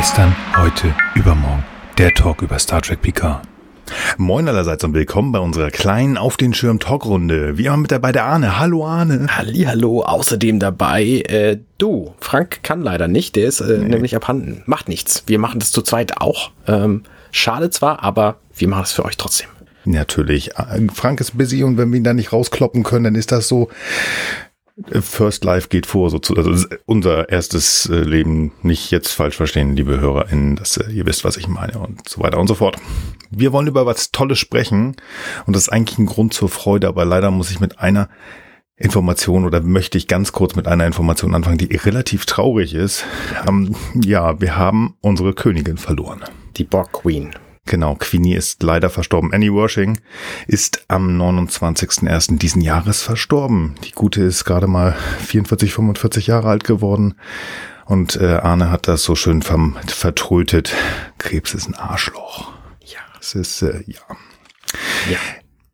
Gestern, heute, übermorgen. Der Talk über Star Trek Picard. Moin allerseits und willkommen bei unserer kleinen Auf den Schirm Talkrunde. Wie immer mit dabei der Arne. Hallo Arne. Hallo, außerdem dabei äh, du. Frank kann leider nicht, der ist äh, nee. nämlich abhanden. Macht nichts. Wir machen das zu zweit auch. Ähm, schade zwar, aber wir machen es für euch trotzdem. Natürlich. Frank ist busy und wenn wir ihn da nicht rauskloppen können, dann ist das so. First Life geht vor, sozusagen. Also unser erstes äh, Leben nicht jetzt falsch verstehen, liebe HörerInnen, dass äh, ihr wisst, was ich meine und so weiter und so fort. Wir wollen über was Tolles sprechen und das ist eigentlich ein Grund zur Freude, aber leider muss ich mit einer Information oder möchte ich ganz kurz mit einer Information anfangen, die relativ traurig ist. Ähm, ja, wir haben unsere Königin verloren. Die Borg Queen. Genau, Queenie ist leider verstorben. Annie Worshing ist am 29.01. diesen Jahres verstorben. Die Gute ist gerade mal 44, 45 Jahre alt geworden. Und äh, Arne hat das so schön vertrötet. Krebs ist ein Arschloch. Ja. Es ist, äh, ja. Ja.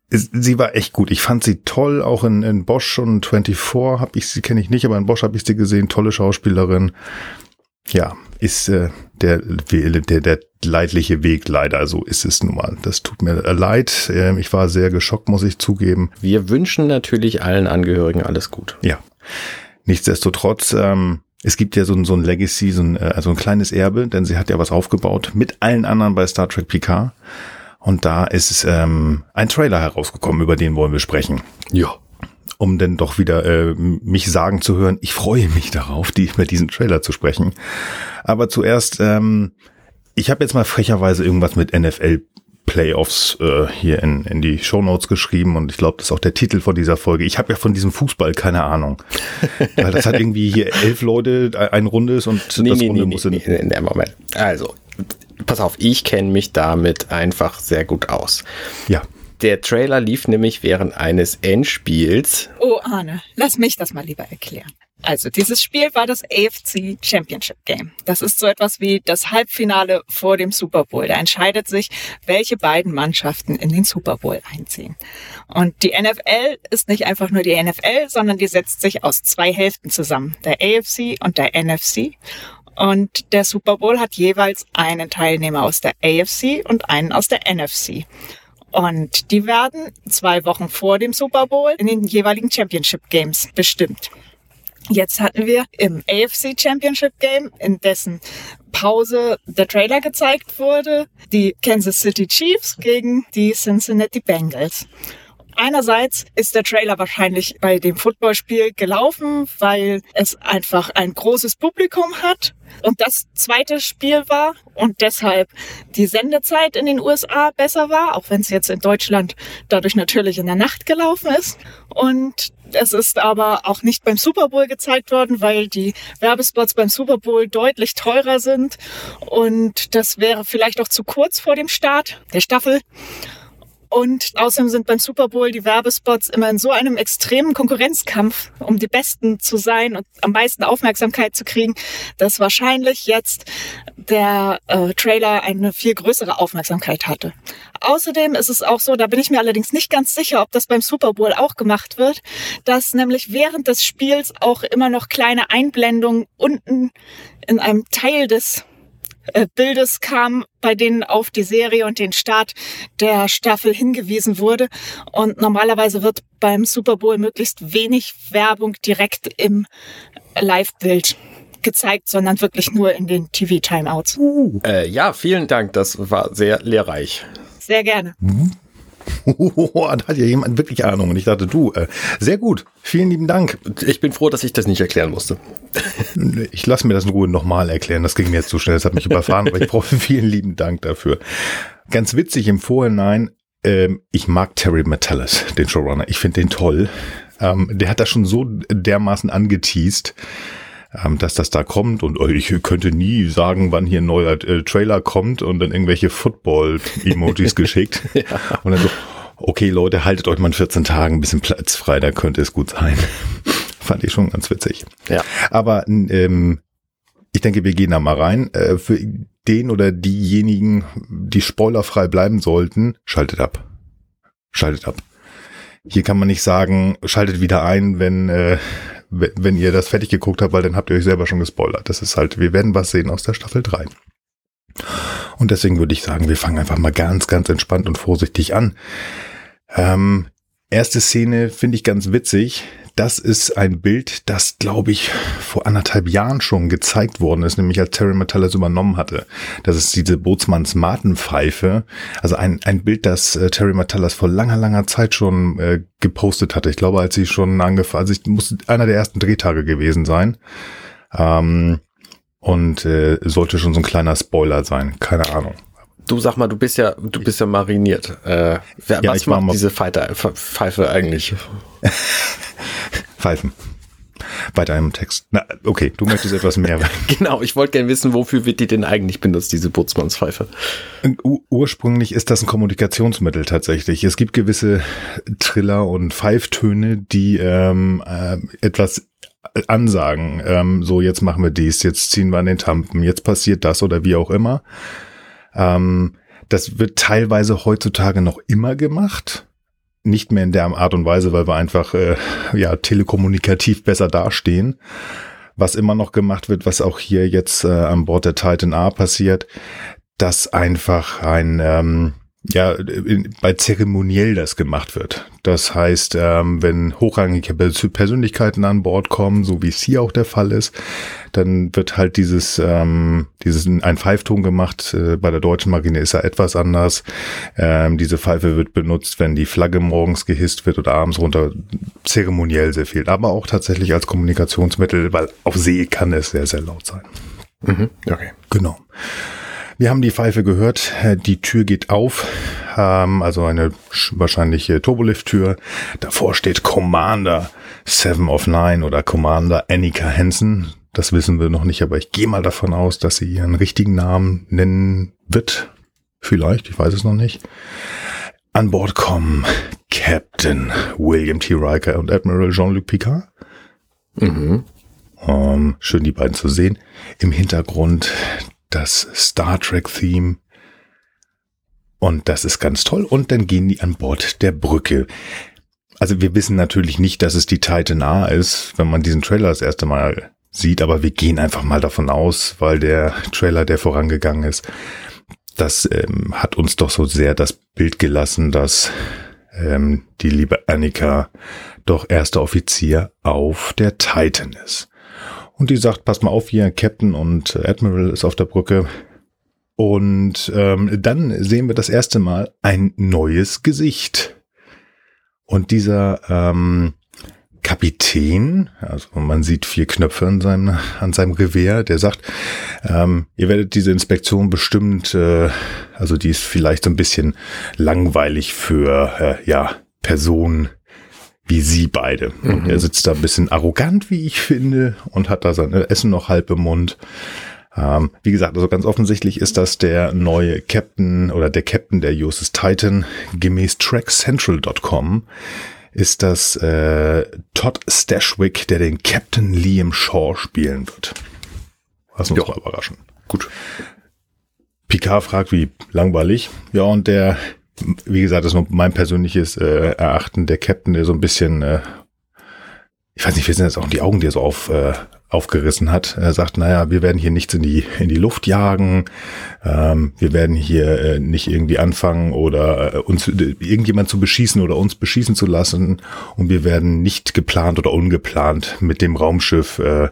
Sie war echt gut. Ich fand sie toll, auch in, in Bosch und 24 habe ich sie, kenne ich nicht, aber in Bosch habe ich sie gesehen. Tolle Schauspielerin. Ja, ist äh, der, der, der leidliche Weg leider. So ist es nun mal. Das tut mir leid. Ähm, ich war sehr geschockt, muss ich zugeben. Wir wünschen natürlich allen Angehörigen alles gut. Ja. Nichtsdestotrotz, ähm, es gibt ja so ein, so ein Legacy, so ein, also ein kleines Erbe, denn sie hat ja was aufgebaut mit allen anderen bei Star Trek Picard. Und da ist ähm, ein Trailer herausgekommen, über den wollen wir sprechen. Ja um denn doch wieder äh, mich sagen zu hören, ich freue mich darauf, die, über diesen Trailer zu sprechen. Aber zuerst, ähm, ich habe jetzt mal frecherweise irgendwas mit NFL Playoffs äh, hier in, in die Show Notes geschrieben und ich glaube, das ist auch der Titel von dieser Folge. Ich habe ja von diesem Fußball keine Ahnung. Weil das hat irgendwie hier elf Leute, ein Rundes und nee, das nee, Runde nee, muss nee, in, nee, Moment. Also, pass auf, ich kenne mich damit einfach sehr gut aus. Ja. Der Trailer lief nämlich während eines Endspiels. Oh, Arne, lass mich das mal lieber erklären. Also, dieses Spiel war das AFC Championship Game. Das ist so etwas wie das Halbfinale vor dem Super Bowl. Da entscheidet sich, welche beiden Mannschaften in den Super Bowl einziehen. Und die NFL ist nicht einfach nur die NFL, sondern die setzt sich aus zwei Hälften zusammen. Der AFC und der NFC. Und der Super Bowl hat jeweils einen Teilnehmer aus der AFC und einen aus der NFC. Und die werden zwei Wochen vor dem Super Bowl in den jeweiligen Championship Games bestimmt. Jetzt hatten wir im AFC Championship Game, in dessen Pause der Trailer gezeigt wurde, die Kansas City Chiefs gegen die Cincinnati Bengals. Einerseits ist der Trailer wahrscheinlich bei dem Footballspiel gelaufen, weil es einfach ein großes Publikum hat und das zweite Spiel war und deshalb die Sendezeit in den USA besser war, auch wenn es jetzt in Deutschland dadurch natürlich in der Nacht gelaufen ist. Und es ist aber auch nicht beim Super Bowl gezeigt worden, weil die Werbespots beim Super Bowl deutlich teurer sind und das wäre vielleicht auch zu kurz vor dem Start der Staffel. Und außerdem sind beim Super Bowl die Werbespots immer in so einem extremen Konkurrenzkampf, um die Besten zu sein und am meisten Aufmerksamkeit zu kriegen, dass wahrscheinlich jetzt der äh, Trailer eine viel größere Aufmerksamkeit hatte. Außerdem ist es auch so, da bin ich mir allerdings nicht ganz sicher, ob das beim Super Bowl auch gemacht wird, dass nämlich während des Spiels auch immer noch kleine Einblendungen unten in einem Teil des Bildes kam, bei denen auf die Serie und den Start der Staffel hingewiesen wurde. Und normalerweise wird beim Super Bowl möglichst wenig Werbung direkt im Live-Bild gezeigt, sondern wirklich nur in den TV-Timeouts. Uh. Äh, ja, vielen Dank. Das war sehr lehrreich. Sehr gerne. Mhm. Da hat ja jemand wirklich Ahnung. Und ich dachte, du, äh, sehr gut. Vielen lieben Dank. Ich bin froh, dass ich das nicht erklären musste. ich lasse mir das in Ruhe nochmal erklären. Das ging mir jetzt zu schnell. Das hat mich überfahren. aber ich brauche vielen lieben Dank dafür. Ganz witzig im Vorhinein. Ähm, ich mag Terry Metallis, den Showrunner. Ich finde den toll. Ähm, der hat das schon so dermaßen angeteased ähm, dass das da kommt und oh, ich könnte nie sagen, wann hier ein neuer äh, Trailer kommt und dann irgendwelche Football-Emojis geschickt. ja. Und dann so, okay Leute, haltet euch mal in 14 Tagen ein bisschen Platz frei, da könnte es gut sein. Fand ich schon ganz witzig. Ja. Aber ähm, ich denke, wir gehen da mal rein. Äh, für den oder diejenigen, die spoilerfrei bleiben sollten, schaltet ab. Schaltet ab. Hier kann man nicht sagen, schaltet wieder ein, wenn äh, wenn ihr das fertig geguckt habt, weil dann habt ihr euch selber schon gespoilert. Das ist halt, wir werden was sehen aus der Staffel 3. Und deswegen würde ich sagen, wir fangen einfach mal ganz, ganz entspannt und vorsichtig an. Ähm, erste Szene finde ich ganz witzig. Das ist ein Bild, das, glaube ich, vor anderthalb Jahren schon gezeigt worden ist, nämlich als Terry Metallis übernommen hatte. Das ist diese Bootsmanns Martenpfeife. Also ein, ein Bild, das äh, Terry Metallis vor langer, langer Zeit schon äh, gepostet hatte. Ich glaube, als sie schon angefangen, also ich muss einer der ersten Drehtage gewesen sein. Ähm, und äh, sollte schon so ein kleiner Spoiler sein. Keine Ahnung. Du sag mal, du bist ja, du bist ja mariniert. Äh, wer, ja, was macht diese Fighter, Pfeife eigentlich? Pfeifen. Bei deinem Text. Na, okay, du möchtest etwas mehr. genau, ich wollte gerne wissen, wofür wird die denn eigentlich benutzt, diese Bootsmannspfeife? Ursprünglich ist das ein Kommunikationsmittel tatsächlich. Es gibt gewisse Triller und Pfeiftöne, die ähm, äh, etwas ansagen. Ähm, so, jetzt machen wir dies, jetzt ziehen wir an den Tampen, jetzt passiert das oder wie auch immer. Ähm, das wird teilweise heutzutage noch immer gemacht nicht mehr in der Art und Weise, weil wir einfach äh, ja telekommunikativ besser dastehen. Was immer noch gemacht wird, was auch hier jetzt äh, an Bord der Titan A passiert, dass einfach ein ähm, ja, bei zeremoniell das gemacht wird. Das heißt, ähm, wenn hochrangige Persönlichkeiten an Bord kommen, so wie es hier auch der Fall ist, dann wird halt dieses, ähm, dieses ein Pfeifton gemacht. Äh, bei der deutschen Marine ist er etwas anders. Ähm, diese Pfeife wird benutzt, wenn die Flagge morgens gehisst wird oder abends runter. Zeremoniell sehr viel, aber auch tatsächlich als Kommunikationsmittel, weil auf See kann es sehr, sehr laut sein. Mhm, okay. Genau. Wir haben die Pfeife gehört, äh, die Tür geht auf, ähm, also eine wahrscheinliche Turbolift-Tür. Davor steht Commander Seven of Nine oder Commander Annika Hansen. Das wissen wir noch nicht, aber ich gehe mal davon aus, dass sie ihren richtigen Namen nennen wird. Vielleicht, ich weiß es noch nicht. An Bord kommen Captain William T. Riker und Admiral Jean-Luc Picard. Mhm. Um, ähm, schön die beiden zu sehen. Im Hintergrund das Star Trek-Theme. Und das ist ganz toll. Und dann gehen die an Bord der Brücke. Also wir wissen natürlich nicht, dass es die Titan A ist, wenn man diesen Trailer das erste Mal sieht, aber wir gehen einfach mal davon aus, weil der Trailer, der vorangegangen ist, das ähm, hat uns doch so sehr das Bild gelassen, dass ähm, die liebe Annika doch erster Offizier auf der Titan ist. Und die sagt, pass mal auf hier, Captain und Admiral ist auf der Brücke. Und ähm, dann sehen wir das erste Mal ein neues Gesicht. Und dieser ähm, Kapitän, also man sieht vier Knöpfe an seinem, an seinem Gewehr, der sagt, ähm, ihr werdet diese Inspektion bestimmt, äh, also die ist vielleicht so ein bisschen langweilig für äh, ja Personen, wie sie beide. Mhm. er sitzt da ein bisschen arrogant, wie ich finde, und hat da sein Essen noch halb im Mund. Ähm, wie gesagt, also ganz offensichtlich ist das der neue Captain oder der Captain der USS Titan. Gemäß trackcentral.com ist das äh, Todd Stashwick, der den Captain Liam Shaw spielen wird. Lass uns jo. mal überraschen. Gut. Picard fragt, wie langweilig. Ja, und der wie gesagt, das ist nur mein persönliches äh, Erachten. Der Captain, der so ein bisschen, äh, ich weiß nicht, wir sind jetzt auch die Augen, die er so auf, äh, aufgerissen hat. Er sagt, naja, wir werden hier nichts in die, in die Luft jagen. Ähm, wir werden hier äh, nicht irgendwie anfangen oder äh, uns äh, irgendjemand zu beschießen oder uns beschießen zu lassen. Und wir werden nicht geplant oder ungeplant mit dem Raumschiff äh,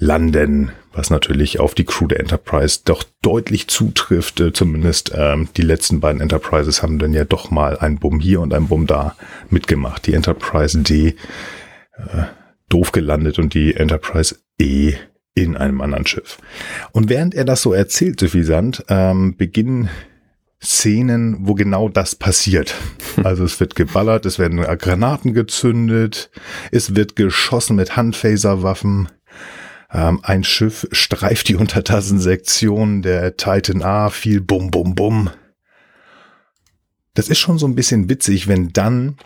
landen, was natürlich auf die Crew der Enterprise doch deutlich zutrifft. Äh, zumindest ähm, die letzten beiden Enterprises haben dann ja doch mal ein Bumm hier und ein Bumm da mitgemacht. Die Enterprise D äh, doof gelandet und die Enterprise E in einem anderen Schiff. Und während er das so erzählt, suffisant, ähm, beginnen Szenen, wo genau das passiert. Also es wird geballert, es werden Granaten gezündet, es wird geschossen mit Handphaserwaffen. Ähm, ein Schiff streift die Untertassensektion der Titan A, viel Bum, Bum, Bum. Das ist schon so ein bisschen witzig, wenn dann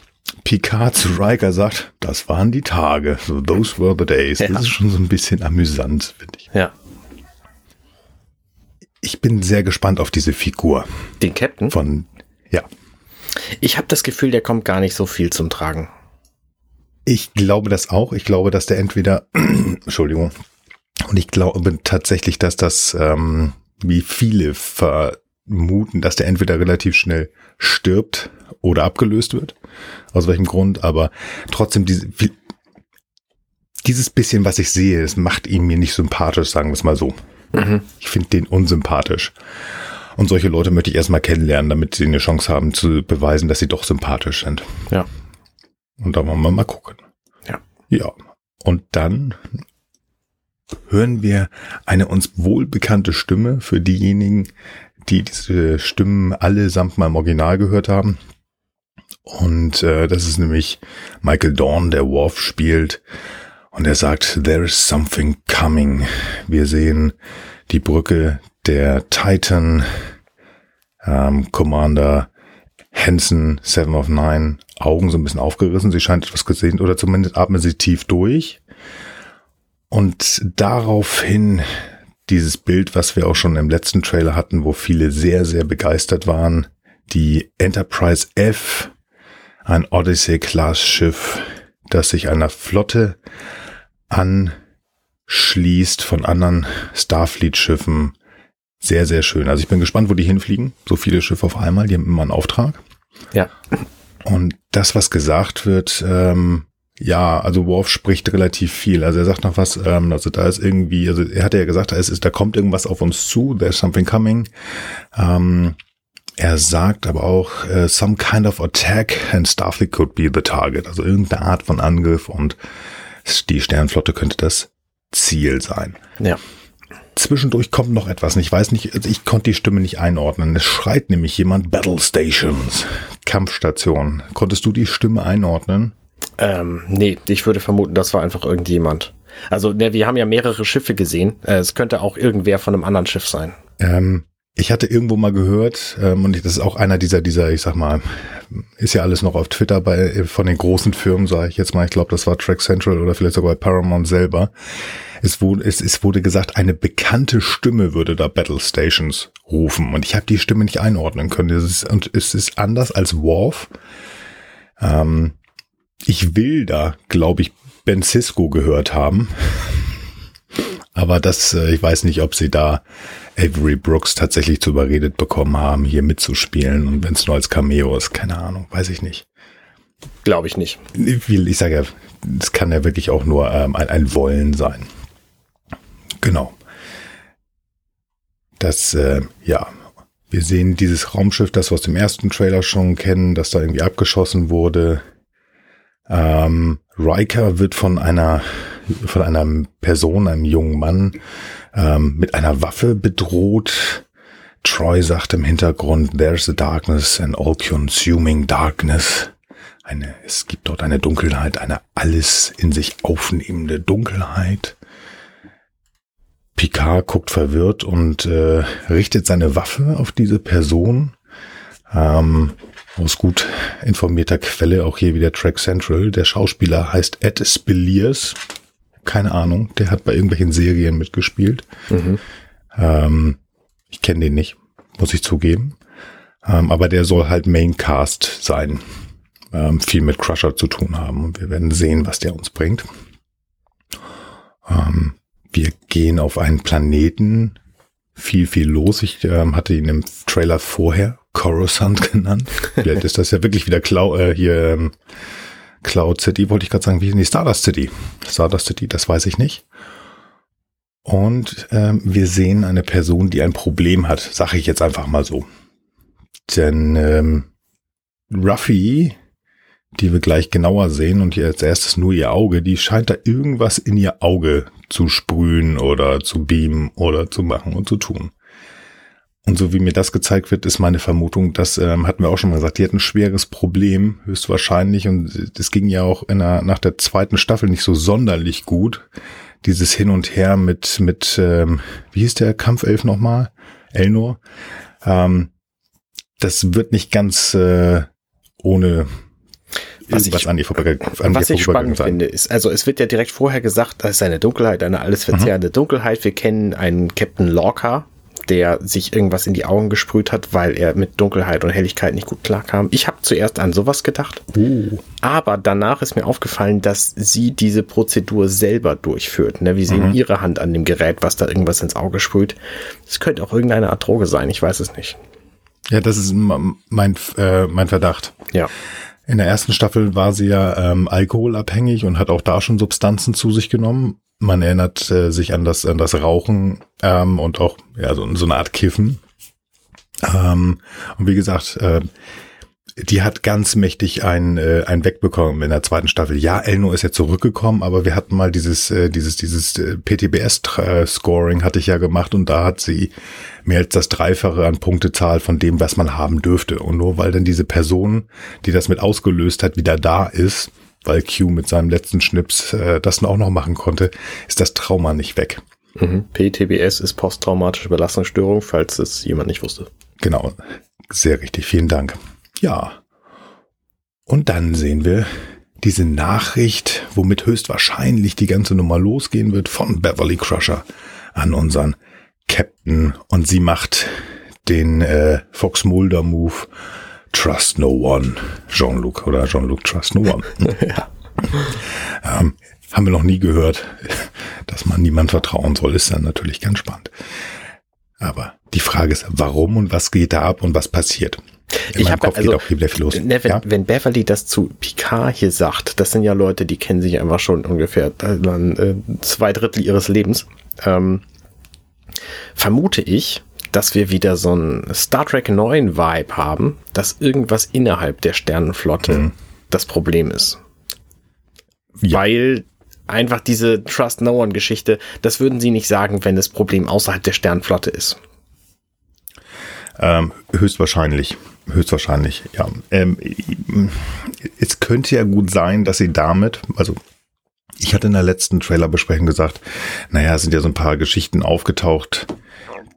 Picard zu Riker sagt, das waren die Tage, so those were the days. Ja. Das ist schon so ein bisschen amüsant, finde ich. Ja. Ich bin sehr gespannt auf diese Figur. Den Captain? Von, ja. Ich habe das Gefühl, der kommt gar nicht so viel zum Tragen. Ich glaube das auch. Ich glaube, dass der entweder, Entschuldigung, und ich glaube tatsächlich, dass das ähm, wie viele vermuten, dass der entweder relativ schnell stirbt oder abgelöst wird. Aus welchem Grund, aber trotzdem diese, dieses bisschen, was ich sehe, das macht ihn mir nicht sympathisch, sagen wir es mal so. Mhm. Ich finde den unsympathisch. Und solche Leute möchte ich erstmal kennenlernen, damit sie eine Chance haben zu beweisen, dass sie doch sympathisch sind. Ja. Und da wollen wir mal gucken. Ja. Ja. Und dann hören wir eine uns wohlbekannte Stimme für diejenigen, die diese Stimmen allesamt mal im Original gehört haben. Und äh, das ist nämlich Michael Dawn, der Worf spielt. Und er sagt, there is something coming. Wir sehen die Brücke der Titan, ähm, Commander Hansen, Seven of Nine, Augen so ein bisschen aufgerissen. Sie scheint etwas gesehen oder zumindest atmet sie tief durch. Und daraufhin dieses Bild, was wir auch schon im letzten Trailer hatten, wo viele sehr, sehr begeistert waren. Die Enterprise F, ein Odyssey-Class-Schiff, das sich einer Flotte anschließt von anderen Starfleet-Schiffen. Sehr, sehr schön. Also ich bin gespannt, wo die hinfliegen. So viele Schiffe auf einmal, die haben immer einen Auftrag. Ja. Und das, was gesagt wird, ähm, ja, also Worf spricht relativ viel. Also er sagt noch was, ähm, also da ist irgendwie, also er hat ja gesagt, da ist, da kommt irgendwas auf uns zu, there's something coming. Ähm, er sagt aber auch, uh, some kind of attack and Starfleet could be the target. Also irgendeine Art von Angriff und die Sternflotte könnte das Ziel sein. Ja. Zwischendurch kommt noch etwas. Ich weiß nicht, also ich konnte die Stimme nicht einordnen. Es schreit nämlich jemand Battle Stations, Kampfstation. Konntest du die Stimme einordnen? Ähm, nee, ich würde vermuten, das war einfach irgendjemand. Also, ne, wir haben ja mehrere Schiffe gesehen. Äh, es könnte auch irgendwer von einem anderen Schiff sein. Ähm, ich hatte irgendwo mal gehört, ähm, und das ist auch einer dieser, dieser, ich sag mal, ist ja alles noch auf Twitter bei von den großen Firmen, sage ich jetzt mal. Ich glaube, das war Track Central oder vielleicht sogar Paramount selber. Es wurde, es, es wurde gesagt, eine bekannte Stimme würde da Battle Stations rufen. Und ich habe die Stimme nicht einordnen können. Ist, und es ist anders als Worf. Ähm, ich will da, glaube ich, Ben Cisco gehört haben. Aber das, äh, ich weiß nicht, ob sie da Avery Brooks tatsächlich zu überredet bekommen haben, hier mitzuspielen. Und wenn es nur als Cameo ist, keine Ahnung, weiß ich nicht. Glaube ich nicht. Ich, ich sage ja, es kann ja wirklich auch nur ähm, ein, ein Wollen sein. Genau. Das, äh, ja, wir sehen dieses Raumschiff, das wir aus dem ersten Trailer schon kennen, das da irgendwie abgeschossen wurde. Ähm, Riker wird von einer von einer Person, einem jungen Mann, ähm, mit einer Waffe bedroht. Troy sagt im Hintergrund, there's a darkness, an all-consuming darkness. Eine, es gibt dort eine Dunkelheit, eine alles in sich aufnehmende Dunkelheit. Picard guckt verwirrt und äh, richtet seine Waffe auf diese Person. Ähm, aus gut informierter Quelle, auch hier wieder Track Central. Der Schauspieler heißt Ed Spilliers. Keine Ahnung, der hat bei irgendwelchen Serien mitgespielt. Mhm. Ähm, ich kenne den nicht, muss ich zugeben. Ähm, aber der soll halt Maincast sein. Ähm, viel mit Crusher zu tun haben. Und wir werden sehen, was der uns bringt. Ähm, wir gehen auf einen Planeten. Viel, viel los. Ich ähm, hatte ihn im Trailer vorher Coruscant genannt. Vielleicht ist das ja wirklich wieder Cloud, äh, hier ähm, Cloud City, wollte ich gerade sagen, wie ist die Stardust City? Stardust City, das weiß ich nicht. Und ähm, wir sehen eine Person, die ein Problem hat, sage ich jetzt einfach mal so. Denn ähm, Ruffy, die wir gleich genauer sehen und hier als erstes nur ihr Auge, die scheint da irgendwas in ihr Auge zu sprühen oder zu beamen oder zu machen und zu tun. Und so wie mir das gezeigt wird, ist meine Vermutung, das ähm, hatten wir auch schon mal gesagt, die hat ein schweres Problem, höchstwahrscheinlich. Und das ging ja auch in der, nach der zweiten Staffel nicht so sonderlich gut. Dieses Hin und Her mit, mit ähm, wie hieß der Kampfelf nochmal? Elnor. Ähm, das wird nicht ganz äh, ohne was ich, an die vorbei, an was ich spannend sein. finde, ist, also es wird ja direkt vorher gesagt, das ist eine Dunkelheit, eine alles verzehrende mhm. Dunkelheit. Wir kennen einen Captain Lorca, der sich irgendwas in die Augen gesprüht hat, weil er mit Dunkelheit und Helligkeit nicht gut klarkam. Ich habe zuerst an sowas gedacht. Oh. Aber danach ist mir aufgefallen, dass sie diese Prozedur selber durchführt. Ne? Wie sie mhm. ihre Hand an dem Gerät, was da irgendwas ins Auge sprüht. Das könnte auch irgendeine Art Droge sein, ich weiß es nicht. Ja, das ist mein, äh, mein Verdacht. Ja. In der ersten Staffel war sie ja ähm, alkoholabhängig und hat auch da schon Substanzen zu sich genommen. Man erinnert äh, sich an das, an das Rauchen ähm, und auch ja, so, so eine Art Kiffen. Ähm, und wie gesagt, äh, die hat ganz mächtig ein, äh, ein wegbekommen in der zweiten Staffel. Ja, Elno ist ja zurückgekommen, aber wir hatten mal dieses, äh, dieses, dieses äh, PTBS-Scoring hatte ich ja gemacht und da hat sie mehr als das Dreifache an Punktezahl von dem, was man haben dürfte. Und nur weil dann diese Person, die das mit ausgelöst hat, wieder da ist, weil Q mit seinem letzten Schnips äh, das auch noch machen konnte, ist das Trauma nicht weg. Mhm. PTBS ist posttraumatische Belastungsstörung, falls es jemand nicht wusste. Genau, sehr richtig, vielen Dank. Ja. Und dann sehen wir diese Nachricht, womit höchstwahrscheinlich die ganze Nummer losgehen wird von Beverly Crusher an unseren Captain und sie macht den äh, Fox Mulder Move Trust No One. Jean-Luc oder Jean-Luc Trust No One. ja. ähm, haben wir noch nie gehört, dass man niemand vertrauen soll, ist dann natürlich ganz spannend. Aber die Frage ist, warum und was geht da ab und was passiert? In ich habe also, auch viel los. Ne, wenn, ja? wenn Beverly das zu Picard hier sagt, das sind ja Leute, die kennen sich einfach schon ungefähr äh, zwei Drittel ihres Lebens. Ähm, vermute ich, dass wir wieder so ein Star Trek 9 Vibe haben, dass irgendwas innerhalb der Sternenflotte mhm. das Problem ist. Ja. Weil einfach diese Trust No One Geschichte, das würden sie nicht sagen, wenn das Problem außerhalb der Sternenflotte ist. Ähm, höchstwahrscheinlich. Höchstwahrscheinlich, ja. Ähm, es könnte ja gut sein, dass sie damit, also ich hatte in der letzten Trailerbesprechung gesagt, naja, es sind ja so ein paar Geschichten aufgetaucht,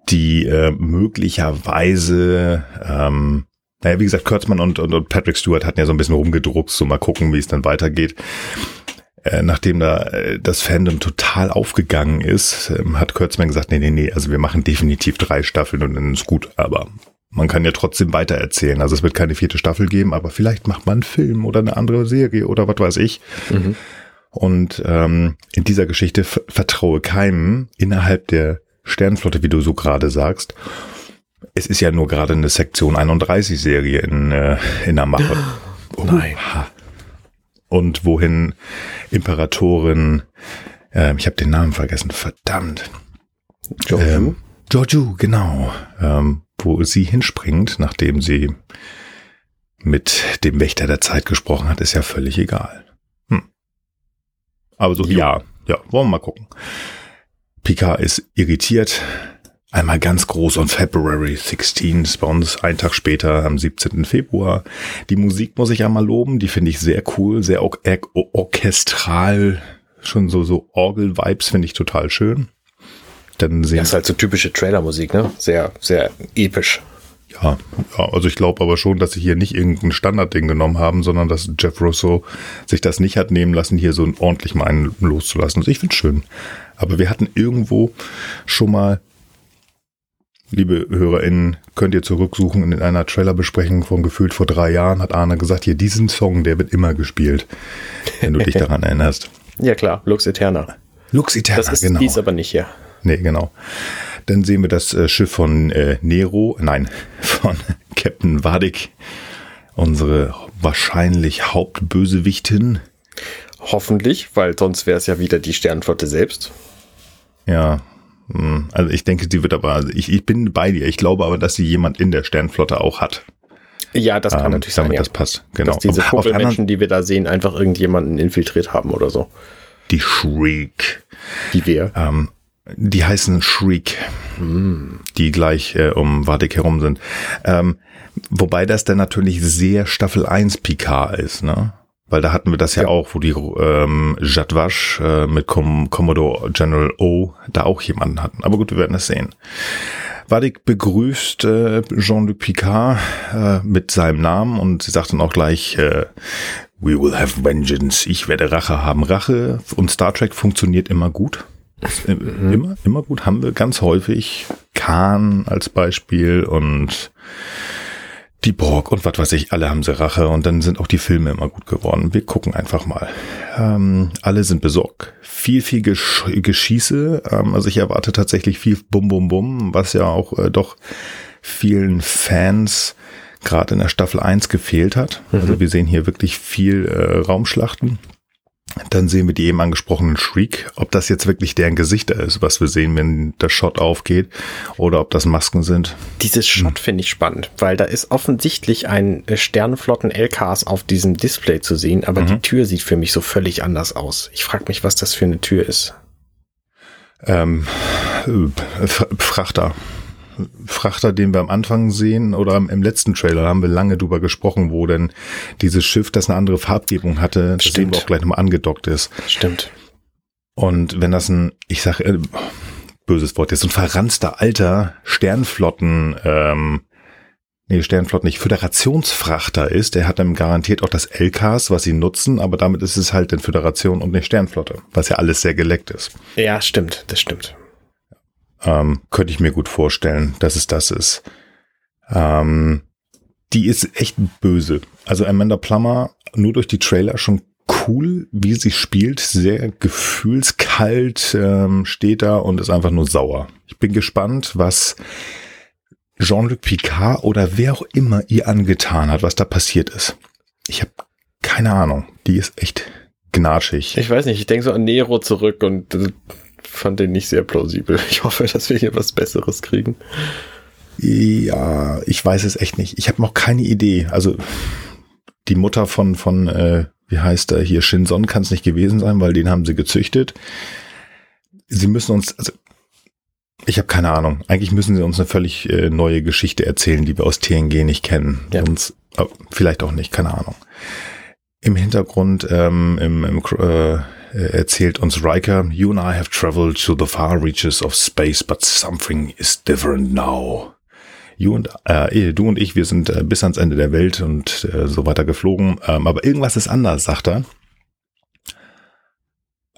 die äh, möglicherweise, ähm, naja, wie gesagt, Kurtzman und, und, und Patrick Stewart hatten ja so ein bisschen rumgedruckt, so mal gucken, wie es dann weitergeht. Äh, nachdem da äh, das Fandom total aufgegangen ist, ähm, hat Kurtzman gesagt, nee, nee, nee, also wir machen definitiv drei Staffeln und dann ist gut, aber man kann ja trotzdem weitererzählen. Also es wird keine vierte Staffel geben, aber vielleicht macht man einen Film oder eine andere Serie oder was weiß ich. Mhm. Und ähm, in dieser Geschichte vertraue keinem innerhalb der Sternflotte, wie du so gerade sagst. Es ist ja nur gerade eine Sektion 31 Serie in, äh, in der Mache. Oh, Nein. Und wohin Imperatorin, äh, ich habe den Namen vergessen, verdammt. Joju? Ähm, Joju, genau. Ähm, wo sie hinspringt, nachdem sie mit dem Wächter der Zeit gesprochen hat, ist ja völlig egal. Hm. Aber so, jo. ja, ja, wollen wir mal gucken. Picard ist irritiert. Einmal ganz groß on February 16, ist bei uns ein Tag später am 17. Februar. Die Musik muss ich einmal loben, die finde ich sehr cool, sehr or or orchestral, schon so, so Orgel-Vibes finde ich total schön. Dann sehen das ist halt so typische Trailer-Musik, ne? Sehr, sehr episch. Ja, ja also ich glaube aber schon, dass sie hier nicht irgendein Standardding genommen haben, sondern dass Jeff Russo sich das nicht hat nehmen lassen, hier so ordentlich mal einen loszulassen. Also ich finde es schön. Aber wir hatten irgendwo schon mal, liebe HörerInnen, könnt ihr zurücksuchen in einer Trailerbesprechung von gefühlt vor drei Jahren, hat Arne gesagt, hier diesen Song, der wird immer gespielt, wenn du dich daran erinnerst. Ja klar, Lux Eterna. Lux Eterna, das ist, genau. Die ist aber nicht hier. Nee, genau. Dann sehen wir das äh, Schiff von äh, Nero, nein, von Captain Vadik, unsere wahrscheinlich Hauptbösewichtin. Hoffentlich, weil sonst wäre es ja wieder die Sternflotte selbst. Ja, hm, also ich denke, sie wird aber, also ich, ich bin bei dir. Ich glaube aber, dass sie jemand in der Sternflotte auch hat. Ja, das kann ähm, natürlich damit sein. das passt, genau. Dass diese Menschen, die wir da sehen, einfach irgendjemanden infiltriert haben oder so. Die Shriek. Die wer? Ähm, die heißen Shriek, mm. die gleich äh, um Vadik herum sind. Ähm, wobei das dann natürlich sehr Staffel 1 Picard ist, ne? Weil da hatten wir das ja, ja auch, wo die ähm, Jadwash äh, mit Com Commodore General O da auch jemanden hatten. Aber gut, wir werden es sehen. Vadik begrüßt äh, Jean-Luc Picard äh, mit seinem Namen und sie sagt dann auch gleich, äh, We will have vengeance. Ich werde Rache haben. Rache und Star Trek funktioniert immer gut. Mhm. Immer, immer gut. Haben wir ganz häufig Khan als Beispiel und die Borg und was weiß ich, alle haben sie Rache und dann sind auch die Filme immer gut geworden. Wir gucken einfach mal. Ähm, alle sind besorgt. Viel, viel Gesch Geschieße. Ähm, also ich erwarte tatsächlich viel Bum Bum Bum, was ja auch äh, doch vielen Fans gerade in der Staffel 1 gefehlt hat. Mhm. Also wir sehen hier wirklich viel äh, Raumschlachten. Dann sehen wir die eben angesprochenen Shriek, ob das jetzt wirklich deren Gesichter ist, was wir sehen, wenn der Shot aufgeht, oder ob das Masken sind. Dieses Shot hm. finde ich spannend, weil da ist offensichtlich ein äh, Sternenflotten LKs auf diesem Display zu sehen, aber mhm. die Tür sieht für mich so völlig anders aus. Ich frage mich, was das für eine Tür ist. Ähm, äh, Frachter. Frachter, den wir am Anfang sehen, oder im letzten Trailer haben wir lange drüber gesprochen, wo denn dieses Schiff, das eine andere Farbgebung hatte, das wir auch gleich nochmal angedockt ist. Stimmt. Und wenn das ein, ich sag, äh, böses Wort, jetzt so ein verranster alter Sternflotten, ähm, nee, Sternflotten nicht, Föderationsfrachter ist, der hat dann garantiert auch das LKs, was sie nutzen, aber damit ist es halt in Föderation und nicht Sternflotte, was ja alles sehr geleckt ist. Ja, stimmt, das stimmt. Ähm, könnte ich mir gut vorstellen, dass es das ist. Ähm, die ist echt böse. Also Amanda Plummer, nur durch die Trailer schon cool, wie sie spielt, sehr gefühlskalt ähm, steht da und ist einfach nur sauer. Ich bin gespannt, was Jean-Luc Picard oder wer auch immer ihr angetan hat, was da passiert ist. Ich habe keine Ahnung. Die ist echt gnatschig. Ich weiß nicht, ich denke so an Nero zurück und äh, fand den nicht sehr plausibel. Ich hoffe, dass wir hier was Besseres kriegen. Ja, ich weiß es echt nicht. Ich habe noch keine Idee. Also die Mutter von, von äh, wie heißt er hier, Shinson kann es nicht gewesen sein, weil den haben sie gezüchtet. Sie müssen uns, also ich habe keine Ahnung. Eigentlich müssen sie uns eine völlig äh, neue Geschichte erzählen, die wir aus TNG nicht kennen. Ja. Uns, äh, vielleicht auch nicht, keine Ahnung. Im Hintergrund, ähm, im, im äh, erzählt uns Riker, You and I have traveled to the far reaches of space, but something is different now. You und, äh, du und ich, wir sind äh, bis ans Ende der Welt und äh, so weiter geflogen. Ähm, aber irgendwas ist anders, sagt er.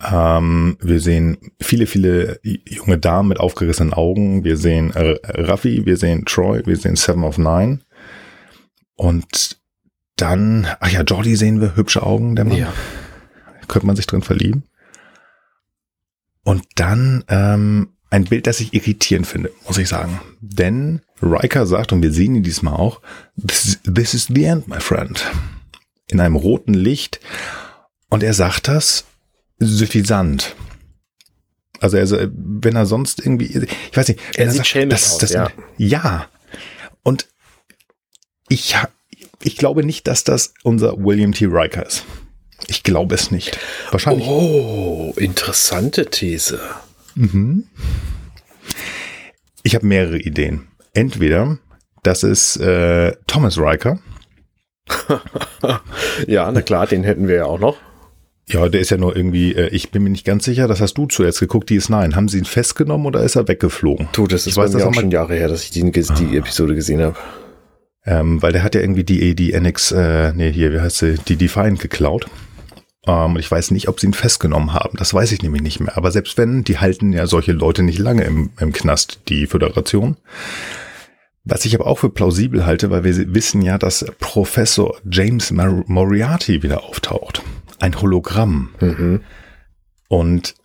Ähm, wir sehen viele, viele junge Damen mit aufgerissenen Augen. Wir sehen äh, Raffi, wir sehen Troy, wir sehen Seven of Nine. Und dann, ach ja, Jordi sehen wir, hübsche Augen, der Mann. Ja könnte man sich drin verlieben. Und dann ähm, ein Bild, das ich irritierend finde, muss ich sagen. Denn Riker sagt, und wir sehen ihn diesmal auch, this, this is the end, my friend. In einem roten Licht. Und er sagt das suffisant. Also, also wenn er sonst irgendwie, ich weiß nicht, er, sieht sagt, das, aus, das, ja. ja. Und ich, ich glaube nicht, dass das unser William T. Riker ist. Ich glaube es nicht. Wahrscheinlich. Oh, interessante These. Mhm. Ich habe mehrere Ideen. Entweder das ist äh, Thomas Riker. ja, na klar, den hätten wir ja auch noch. Ja, der ist ja nur irgendwie, äh, ich bin mir nicht ganz sicher, das hast du zuerst geguckt, die ist nein. Haben sie ihn festgenommen oder ist er weggeflogen? Du, das ist ich weiß, das auch schon Jahre her, dass ich die, die ah. Episode gesehen habe. Ähm, weil der hat ja irgendwie die, die NX, äh, nee, hier, wie heißt sie, die Defiant geklaut. Ähm, ich weiß nicht, ob sie ihn festgenommen haben. Das weiß ich nämlich nicht mehr. Aber selbst wenn, die halten ja solche Leute nicht lange im, im Knast, die Föderation. Was ich aber auch für plausibel halte, weil wir wissen ja, dass Professor James Moriarty wieder auftaucht. Ein Hologramm. Mhm. Und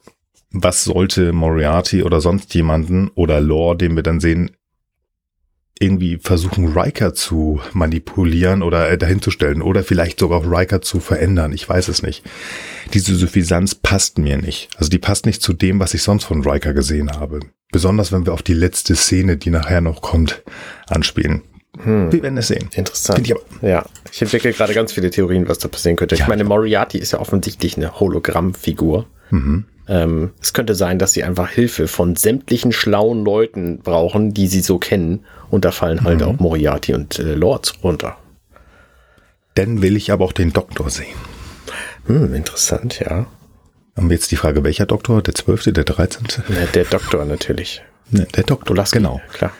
was sollte Moriarty oder sonst jemanden oder Lore, den wir dann sehen, irgendwie versuchen, Riker zu manipulieren oder äh, dahinzustellen oder vielleicht sogar auch Riker zu verändern. Ich weiß es nicht. Diese Suffisanz passt mir nicht. Also die passt nicht zu dem, was ich sonst von Riker gesehen habe. Besonders wenn wir auf die letzte Szene, die nachher noch kommt, anspielen. Hm. Wir werden es sehen. Interessant. Ich ja, ich entwickle gerade ganz viele Theorien, was da passieren könnte. Ja. Ich meine, Moriarty ist ja offensichtlich eine Hologrammfigur. Mhm. Ähm, es könnte sein, dass sie einfach Hilfe von sämtlichen schlauen Leuten brauchen, die sie so kennen. Und da fallen halt mhm. auch Moriarty und äh, Lords runter. Dann will ich aber auch den Doktor sehen. Hm, interessant, ja. Haben wir jetzt die Frage, welcher Doktor? Der zwölfte, der dreizehnte? Ja, der Doktor natürlich. Ne, der Doktor, Lasky, genau. Klar.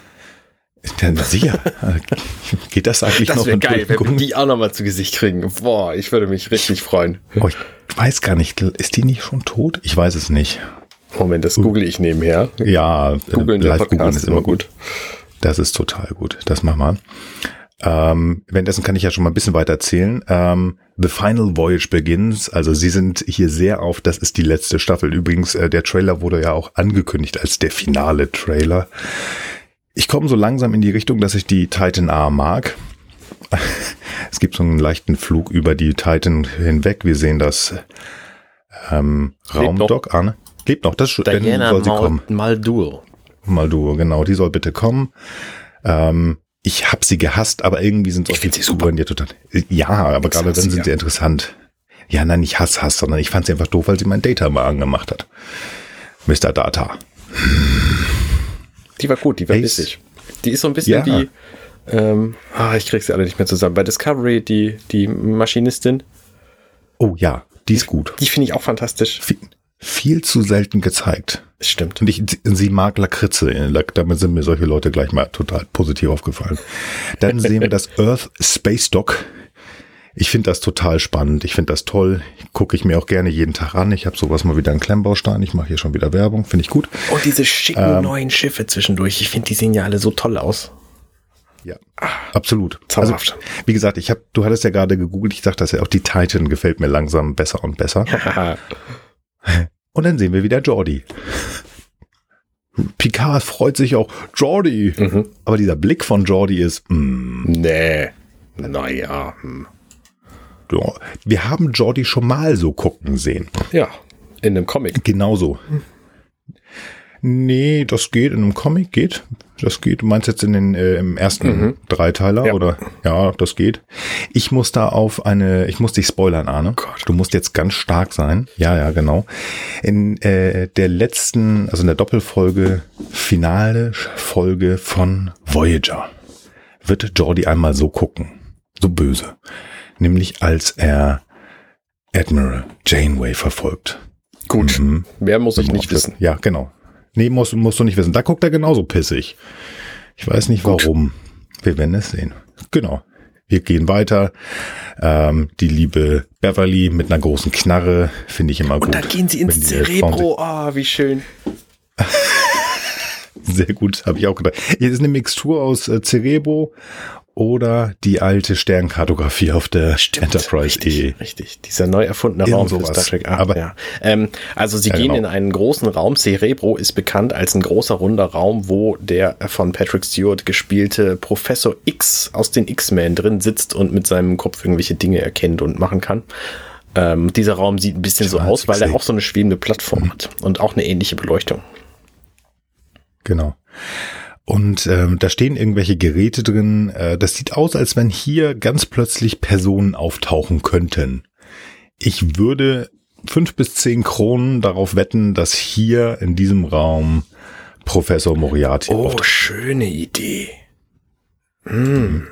Dann sicher. Geht das eigentlich das noch? Das wäre geil, wenn wir die auch nochmal zu Gesicht kriegen. Boah, ich würde mich richtig freuen. Oh, ich weiß gar nicht, ist die nicht schon tot? Ich weiß es nicht. Moment, das google ich nebenher. Ja, googeln live googeln ist immer gut. Das ist total gut. Das machen wir. Ähm, währenddessen kann ich ja schon mal ein bisschen weiter erzählen. Ähm, The Final Voyage Begins. Also sie sind hier sehr auf, das ist die letzte Staffel. Übrigens, äh, der Trailer wurde ja auch angekündigt als der finale Trailer. Ich komme so langsam in die Richtung, dass ich die Titan A mag. es gibt so einen leichten Flug über die Titan hinweg. Wir sehen das ähm, Raumdock an. Lebt noch, das Diana soll sie Mal kommen. Maldur. Maldur, genau, die soll bitte kommen. Ähm, ich habe sie gehasst, aber irgendwie sind ich die super. Die total. Ja, aber gerade dann sind sie interessant. Ja, nein, nicht Hass, Hass, sondern ich fand sie einfach doof, weil sie mein Data mal angemacht hat. Mr. Data. Die war gut, die war bissig. Die ist so ein bisschen ja. wie, ähm, ah, ich krieg sie alle nicht mehr zusammen. Bei Discovery, die, die Maschinistin. Oh ja, die ist gut. Die finde ich auch fantastisch. Viel, viel zu selten gezeigt. Stimmt. Und ich, sie mag Lakritze. Damit sind mir solche Leute gleich mal total positiv aufgefallen. Dann sehen wir das Earth Space Dock. Ich finde das total spannend. Ich finde das toll. Gucke ich mir auch gerne jeden Tag an. Ich habe sowas mal wieder einen Klemmbaustein. Ich mache hier schon wieder Werbung. Finde ich gut. Und diese schicken ähm, neuen Schiffe zwischendurch. Ich finde, die sehen ja alle so toll aus. Ja, absolut. Zauberhaft. Also, wie gesagt, ich habe, du hattest ja gerade gegoogelt. Ich dachte, dass ja auch die Titan gefällt mir langsam besser und besser. und dann sehen wir wieder Jordi. Picard freut sich auch. Jordi. Mhm. Aber dieser Blick von Jordi ist, mm, nee, naja. Hm. Wir haben Jordi schon mal so gucken sehen. Ja, in einem Comic. Genauso. Nee, das geht in einem Comic, geht. Das geht. Du meinst jetzt in den äh, im ersten mhm. Dreiteiler ja. oder ja, das geht. Ich muss da auf eine, ich muss dich spoilern, Arne. Oh du musst jetzt ganz stark sein. Ja, ja, genau. In äh, der letzten, also in der Doppelfolge, finale Folge von Voyager wird Jordi einmal so gucken, so böse, nämlich als er Admiral Janeway verfolgt. Gut, mhm. mehr muss ich nicht wissen. Ja, genau. Nee, musst, musst du nicht wissen. Da guckt er genauso pissig. Ich weiß nicht Gut. warum. Wir werden es sehen. Genau. Wir gehen weiter. Ähm, die liebe Beverly mit einer großen Knarre finde ich immer Und gut. Und dann gehen sie ins Cerebro. Ah, oh, wie schön. Sehr gut, habe ich auch gedacht. Hier ist eine Mixtur aus äh, Cerebro oder die alte Sternkartografie auf der Stimmt, Enterprise richtig, E. Richtig, dieser neu erfundene Raum sowas. für Star Trek 8. Aber, ja. Ähm, also sie ja, gehen genau. in einen großen Raum. Cerebro ist bekannt als ein großer runder Raum, wo der von Patrick Stewart gespielte Professor X aus den X-Men drin sitzt und mit seinem Kopf irgendwelche Dinge erkennt und machen kann. Ähm, dieser Raum sieht ein bisschen so aus, weil er auch so eine schwebende Plattform mhm. hat und auch eine ähnliche Beleuchtung. Genau. Und ähm, da stehen irgendwelche Geräte drin. Äh, das sieht aus, als wenn hier ganz plötzlich Personen auftauchen könnten. Ich würde fünf bis zehn Kronen darauf wetten, dass hier in diesem Raum Professor Moriarty. Oh, auftaucht. schöne Idee. Hm.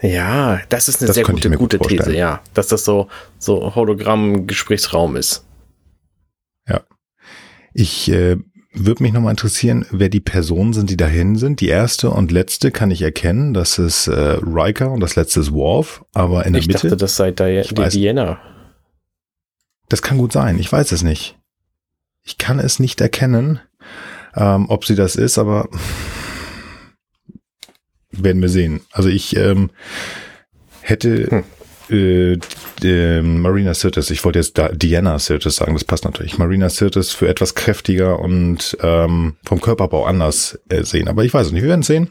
Ja, das ist eine das sehr gute, gute These, ja. Dass das so, so Hologramm-Gesprächsraum ist. Ja. Ich äh, würde mich nochmal interessieren, wer die Personen sind, die dahin sind. Die erste und letzte kann ich erkennen. Das ist äh, Riker und das letzte ist Worf. Aber in der ich Mitte. Ich dachte, das sei Di Diana. Das kann gut sein. Ich weiß es nicht. Ich kann es nicht erkennen, ähm, ob sie das ist, aber werden wir sehen. Also ich ähm, hätte hm äh, äh, Marina Sirtis, ich wollte jetzt da Diana Sirtis sagen, das passt natürlich. Marina Sirtis für etwas kräftiger und ähm, vom Körperbau anders äh, sehen. Aber ich weiß es nicht, wir werden es sehen.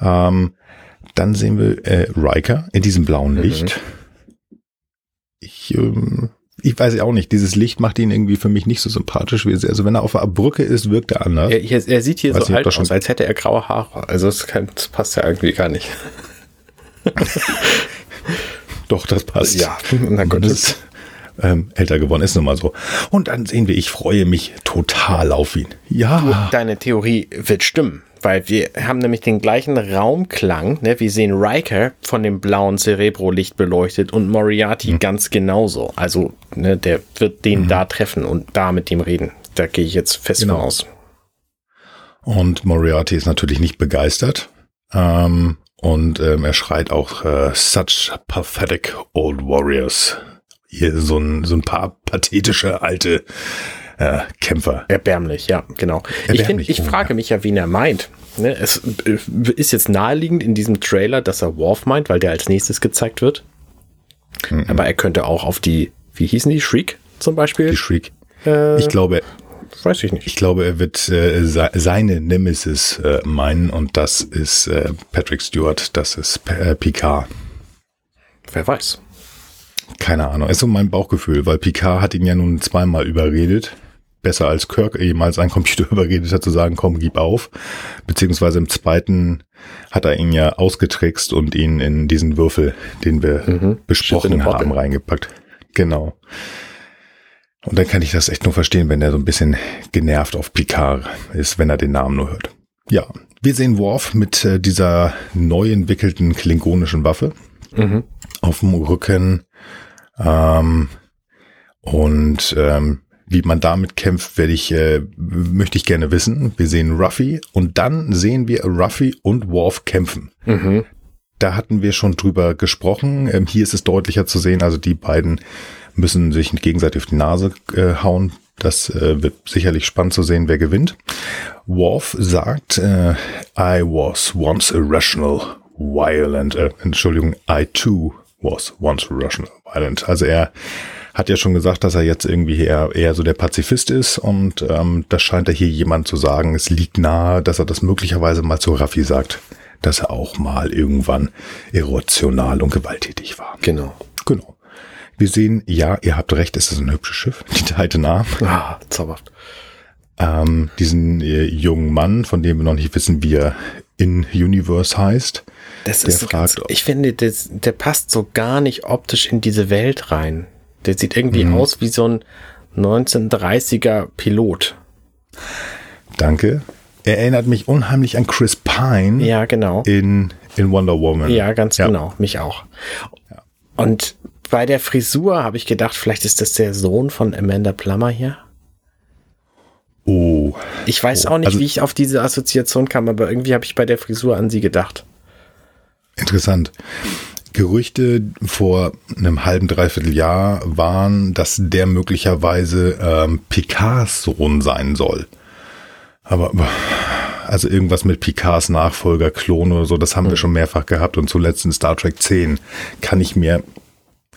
Ähm, dann sehen wir äh, Riker in diesem blauen mhm. Licht. Ich, ähm, ich weiß ja auch nicht, dieses Licht macht ihn irgendwie für mich nicht so sympathisch. Wie also wenn er auf der Brücke ist, wirkt er anders. Er, er sieht hier weiß so alt aus, als hätte er graue Haare. Also das, kann, das passt ja irgendwie gar nicht. Doch, das passt. Ja, na Gott. Ist, ähm, älter geworden ist nun mal so. Und dann sehen wir, ich freue mich total auf ihn. Ja. Du, deine Theorie wird stimmen, weil wir haben nämlich den gleichen Raumklang. Ne? Wir sehen Riker von dem blauen Cerebro-Licht beleuchtet und Moriarty mhm. ganz genauso. Also ne, der wird den mhm. da treffen und da mit ihm reden. Da gehe ich jetzt fest genau. von aus. Und Moriarty ist natürlich nicht begeistert. Ähm, und ähm, er schreit auch äh, such pathetic old warriors. Hier so ein, so ein paar pathetische alte äh, Kämpfer. Erbärmlich, ja, genau. Erbärmlich, ich, find, ich oh, frage mich ja, wen er meint. Ne, es äh, ist jetzt naheliegend in diesem Trailer, dass er Worf meint, weil der als nächstes gezeigt wird. Mhm. Aber er könnte auch auf die, wie hießen die, Shriek zum Beispiel? Die Shriek. Äh, ich glaube, weiß ich nicht. Ich glaube, er wird äh, seine Nemesis äh, meinen und das ist äh, Patrick Stewart, das ist äh, Picard. Wer weiß. Keine Ahnung. Ist so mein Bauchgefühl, weil Picard hat ihn ja nun zweimal überredet. Besser als Kirk jemals einen Computer überredet hat zu sagen, komm, gib auf. Beziehungsweise im zweiten hat er ihn ja ausgetrickst und ihn in diesen Würfel, den wir mhm. besprochen haben, reingepackt. Genau. Und dann kann ich das echt nur verstehen, wenn er so ein bisschen genervt auf Picard ist, wenn er den Namen nur hört. Ja, wir sehen Worf mit äh, dieser neu entwickelten klingonischen Waffe mhm. auf dem Rücken. Ähm, und ähm, wie man damit kämpft, werde ich, äh, möchte ich gerne wissen. Wir sehen Ruffy und dann sehen wir Ruffy und Worf kämpfen. Mhm. Da hatten wir schon drüber gesprochen. Ähm, hier ist es deutlicher zu sehen. Also die beiden müssen sich gegenseitig auf die Nase äh, hauen. Das äh, wird sicherlich spannend zu sehen, wer gewinnt. Worf sagt, äh, I was once irrational, violent. Äh, Entschuldigung, I too was once irrational, violent. Also er hat ja schon gesagt, dass er jetzt irgendwie eher, eher so der Pazifist ist und ähm, das scheint er hier jemand zu sagen. Es liegt nahe, dass er das möglicherweise mal zu Raffi sagt, dass er auch mal irgendwann irrational und gewalttätig war. Genau. Wir sehen, ja, ihr habt recht, es ist ein hübsches Schiff, die Titan Ah, zauberhaft. Ähm, diesen äh, jungen Mann, von dem wir noch nicht wissen, wie er in Universe heißt. Das ist fragt, ganz, ich finde, das, der passt so gar nicht optisch in diese Welt rein. Der sieht irgendwie mhm. aus wie so ein 1930er Pilot. Danke. Er erinnert mich unheimlich an Chris Pine. Ja, genau. In, in Wonder Woman. Ja, ganz ja. genau. Mich auch. Ja. Und bei der Frisur habe ich gedacht, vielleicht ist das der Sohn von Amanda Plummer hier. Oh. Ich weiß oh. auch nicht, also, wie ich auf diese Assoziation kam, aber irgendwie habe ich bei der Frisur an sie gedacht. Interessant. Gerüchte vor einem halben, dreiviertel Jahr waren, dass der möglicherweise ähm, Picards Sohn sein soll. Aber also irgendwas mit Picards Nachfolger, Klon oder so, das haben hm. wir schon mehrfach gehabt und zuletzt in Star Trek 10 kann ich mir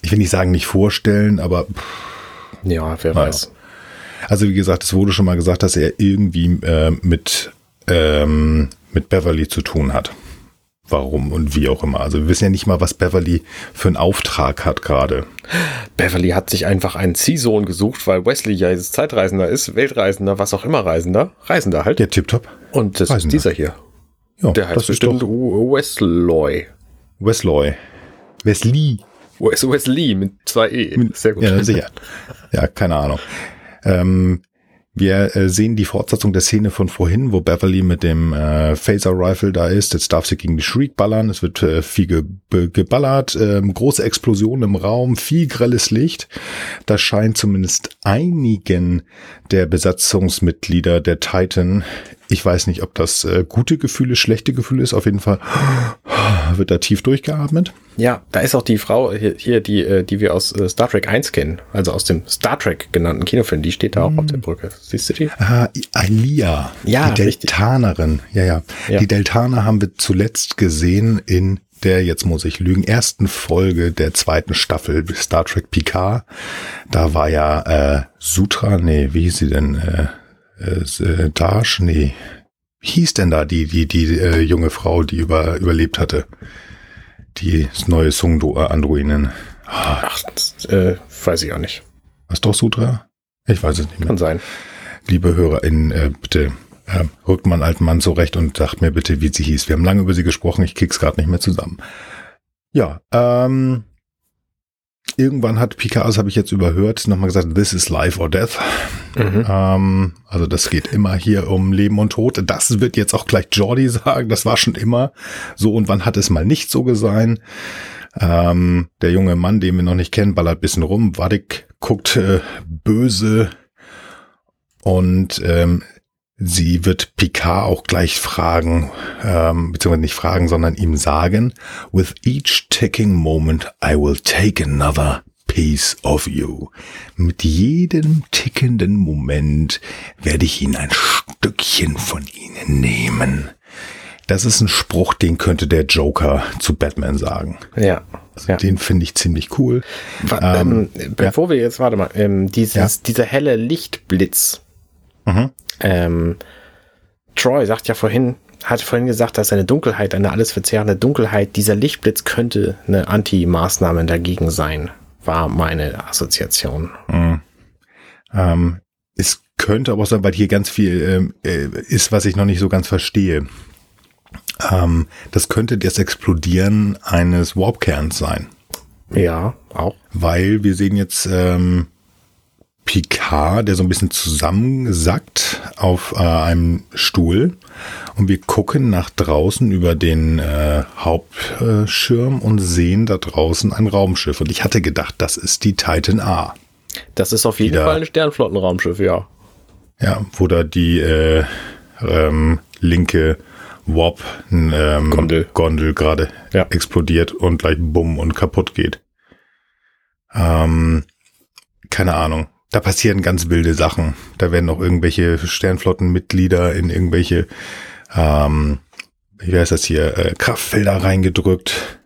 ich will nicht sagen, nicht vorstellen, aber. Ja, wer naja. weiß. Also wie gesagt, es wurde schon mal gesagt, dass er irgendwie äh, mit, ähm, mit Beverly zu tun hat. Warum und wie auch immer. Also wir wissen ja nicht mal, was Beverly für einen Auftrag hat gerade. Beverly hat sich einfach einen Ziehsohn gesucht, weil Wesley ja jetzt Zeitreisender ist, Weltreisender, was auch immer Reisender. Reisender halt. Ja, tipptopp. Und das Reisender. ist dieser hier. Ja, Der heißt das bestimmt Wesloy. Wesloy. Wesley. Wes Wesley mit zwei E. Sehr gut. Ja, sicher. Ja, keine Ahnung. Ähm, wir äh, sehen die Fortsetzung der Szene von vorhin, wo Beverly mit dem äh, Phaser Rifle da ist. Jetzt darf sie gegen die Shriek ballern. Es wird äh, viel ge geballert. Ähm, große Explosion im Raum, viel grelles Licht. Das scheint zumindest einigen der Besatzungsmitglieder der Titan ich weiß nicht, ob das äh, gute Gefühle, schlechte Gefühle ist. Auf jeden Fall wird da tief durchgeatmet. Ja, da ist auch die Frau hier, hier die, äh, die wir aus äh, Star Trek 1 kennen, also aus dem Star Trek genannten Kinofilm, die steht da auch mm. auf der Brücke. Siehst du die? Ah, Alia, ja, die Deltanerin. Ja, ja, ja. Die Deltaner haben wir zuletzt gesehen in der, jetzt muss ich lügen, ersten Folge der zweiten Staffel Star Trek Picard. Da war ja äh, Sutra, nee, wie hieß sie denn? Äh, äh, Dash, nee. Wie hieß denn da die, die, die äh, junge Frau, die über, überlebt hatte? Die neue Sung-Androinen. Ah. Ach, das, äh, weiß ich auch nicht. Was doch Sutra? Ich weiß es nicht mehr. Kann sein. Liebe HörerInnen, äh, bitte äh, rückt einen alten Mann zurecht und sagt mir bitte, wie sie hieß. Wir haben lange über sie gesprochen, ich krieg's gerade nicht mehr zusammen. Ja, ähm, Irgendwann hat Picard, das habe ich jetzt überhört, nochmal gesagt, this is life or death. Mhm. Ähm, also das geht immer hier um Leben und Tod. Das wird jetzt auch gleich Jordi sagen, das war schon immer so und wann hat es mal nicht so sein? Ähm, der junge Mann, den wir noch nicht kennen, ballert bisschen rum. Wadik guckt äh, böse und ähm, Sie wird Picard auch gleich fragen, ähm, beziehungsweise nicht fragen, sondern ihm sagen, with each ticking moment I will take another piece of you. Mit jedem tickenden Moment werde ich Ihnen ein Stückchen von Ihnen nehmen. Das ist ein Spruch, den könnte der Joker zu Batman sagen. Ja. Also ja. Den finde ich ziemlich cool. Ähm, ähm, bevor ja. wir jetzt, warte mal, ähm, dieses, ja. dieser helle Lichtblitz. Mhm. Ähm, Troy sagt ja vorhin, hat vorhin gesagt, dass eine Dunkelheit, eine alles verzehrende Dunkelheit, dieser Lichtblitz könnte eine Anti-Maßnahme dagegen sein, war meine Assoziation. Mhm. Ähm, es könnte aber auch sein, weil hier ganz viel ähm, äh, ist, was ich noch nicht so ganz verstehe. Ähm, das könnte das Explodieren eines Warpkerns sein. Ja, auch. Weil wir sehen jetzt ähm, Picard, der so ein bisschen zusammensackt auf äh, einem Stuhl und wir gucken nach draußen über den äh, Hauptschirm und sehen da draußen ein Raumschiff. Und ich hatte gedacht, das ist die Titan A. Das ist auf jeden Fall ein Sternflottenraumschiff, ja. Ja, wo da die äh, ähm, linke Warp ähm, Gondel, Gondel gerade ja. explodiert und gleich bumm und kaputt geht. Ähm, keine Ahnung. Da passieren ganz wilde Sachen. Da werden auch irgendwelche Sternflottenmitglieder in irgendwelche, ähm, wie heißt das hier, äh, Kraftfelder reingedrückt.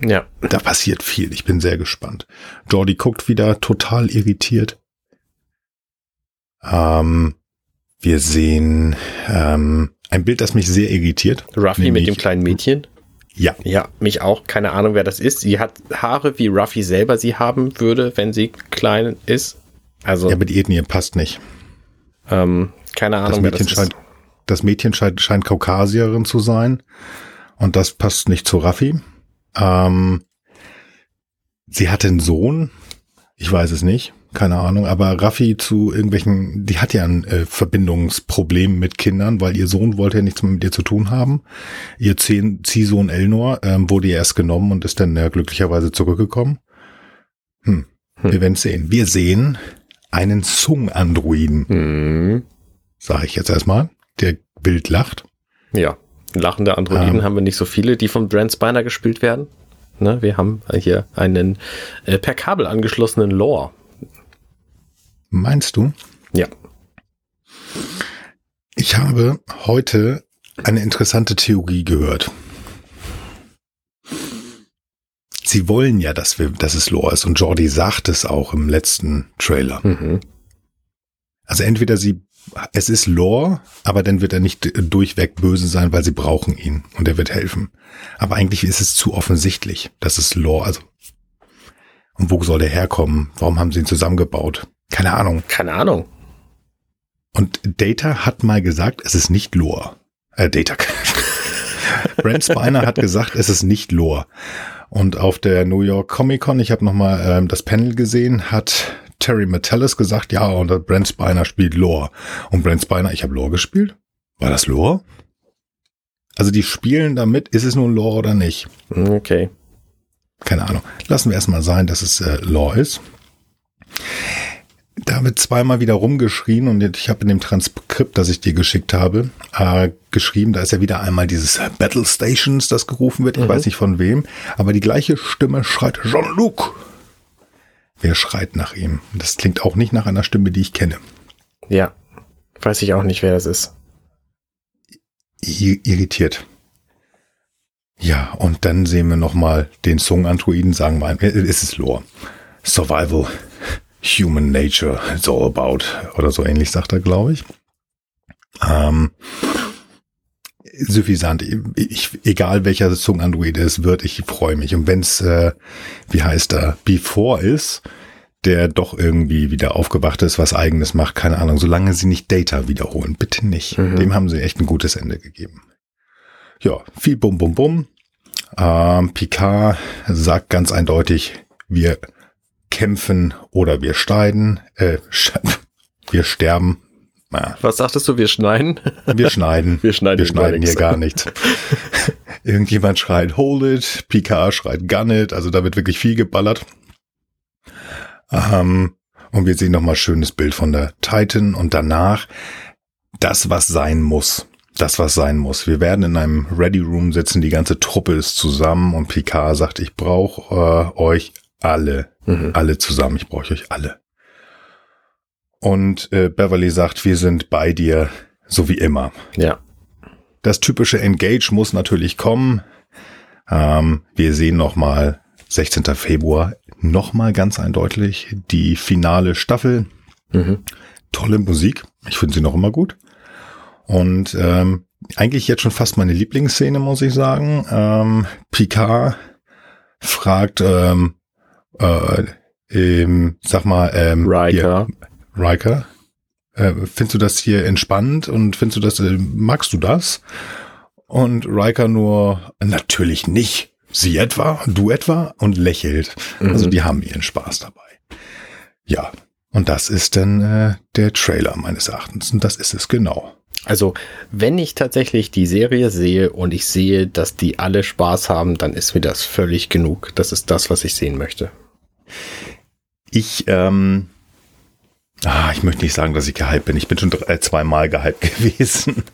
Ja. Da passiert viel. Ich bin sehr gespannt. Jordi guckt wieder total irritiert. Ähm, wir sehen ähm, ein Bild, das mich sehr irritiert. Ruffy mit dem kleinen Mädchen. Ja. Ja, mich auch. Keine Ahnung, wer das ist. Sie hat Haare, wie Ruffy selber sie haben würde, wenn sie klein ist. Also. Ja, die Ethnie passt nicht. Ähm, keine Ahnung, das Mädchen das scheint, Das Mädchen scheint, scheint Kaukasierin zu sein. Und das passt nicht zu Raffi. Ähm, sie hat einen Sohn. Ich weiß es nicht keine Ahnung, aber Raffi zu irgendwelchen, die hat ja ein äh, Verbindungsproblem mit Kindern, weil ihr Sohn wollte ja nichts mehr mit ihr zu tun haben. Ihr Ziehsohn Elnor ähm, wurde ja erst genommen und ist dann ja glücklicherweise zurückgekommen. Hm. hm. Wir werden sehen. Wir sehen einen Sung-Androiden. Hm. Sag ich jetzt erstmal. Der wild lacht. Ja. Lachende Androiden ähm, haben wir nicht so viele, die von Brent Spiner gespielt werden. Ne, wir haben hier einen äh, per Kabel angeschlossenen Lore. Meinst du? Ja. Ich habe heute eine interessante Theorie gehört. Sie wollen ja, dass wir, dass es Lore ist und Jordi sagt es auch im letzten Trailer. Mhm. Also entweder sie, es ist Lore, aber dann wird er nicht durchweg böse sein, weil sie brauchen ihn und er wird helfen. Aber eigentlich ist es zu offensichtlich, dass es Lore, also und wo soll der herkommen? Warum haben sie ihn zusammengebaut? Keine Ahnung. Keine Ahnung. Und Data hat mal gesagt, es ist nicht Lore. Äh, Data. Brent Spiner hat gesagt, es ist nicht Lore. Und auf der New York Comic Con, ich habe nochmal ähm, das Panel gesehen, hat Terry Metellus gesagt, ja, und Brent Spiner spielt Lore. Und Brent Spiner, ich habe Lore gespielt. War das Lore? Also die spielen damit, ist es nun Lore oder nicht? Okay. Keine Ahnung. Lassen wir erstmal sein, dass es äh, Lore ist da wird zweimal wieder rumgeschrien und ich habe in dem Transkript, das ich dir geschickt habe, äh, geschrieben, da ist ja wieder einmal dieses Battle Stations, das gerufen wird, ich mhm. weiß nicht von wem, aber die gleiche Stimme schreit Jean-Luc. Wer schreit nach ihm? Das klingt auch nicht nach einer Stimme, die ich kenne. Ja, weiß ich auch nicht, wer das ist. irritiert. Ja, und dann sehen wir nochmal den Song-Androiden, sagen wir, äh, es ist Lore. Survival Human Nature it's all about oder so ähnlich sagt er, glaube ich. Ähm, suffisant. Ich, egal welcher Zungenandroid es wird, ich freue mich. Und wenn es, äh, wie heißt er, Before ist, der doch irgendwie wieder aufgewacht ist, was eigenes macht, keine Ahnung, solange sie nicht Data wiederholen, bitte nicht. Mhm. Dem haben sie echt ein gutes Ende gegeben. Ja, viel Bum Bum Bum. Ähm, Picard sagt ganz eindeutig, wir kämpfen oder wir schneiden, äh, wir sterben. Ja. Was sagtest du, wir schneiden? Wir schneiden. wir schneiden, wir schneiden hier gar nichts. Irgendjemand schreit Hold it, Picard schreit Gun it, also da wird wirklich viel geballert. Ähm, und wir sehen nochmal schönes Bild von der Titan und danach das, was sein muss. Das, was sein muss. Wir werden in einem Ready Room sitzen, die ganze Truppe ist zusammen und Picard sagt, ich brauche äh, euch alle, mhm. alle zusammen. Ich brauche euch alle. Und äh, Beverly sagt, wir sind bei dir, so wie immer. Ja. Das typische Engage muss natürlich kommen. Ähm, wir sehen nochmal 16. Februar, nochmal ganz eindeutig die finale Staffel. Mhm. Tolle Musik. Ich finde sie noch immer gut. Und ähm, eigentlich jetzt schon fast meine Lieblingsszene, muss ich sagen. Ähm, Picard fragt, ähm, äh, ähm, sag mal, ähm, Riker. Hier, Riker, äh, findest du das hier entspannt und findest du das, äh, magst du das? Und Riker nur, natürlich nicht. Sie etwa, du etwa und lächelt. Mhm. Also die haben ihren Spaß dabei. Ja, und das ist dann äh, der Trailer meines Erachtens. Und das ist es genau. Also, wenn ich tatsächlich die Serie sehe und ich sehe, dass die alle Spaß haben, dann ist mir das völlig genug. Das ist das, was ich sehen möchte. Ich, ähm, ah, ich möchte nicht sagen, dass ich gehypt bin. Ich bin schon drei, zweimal gehypt gewesen.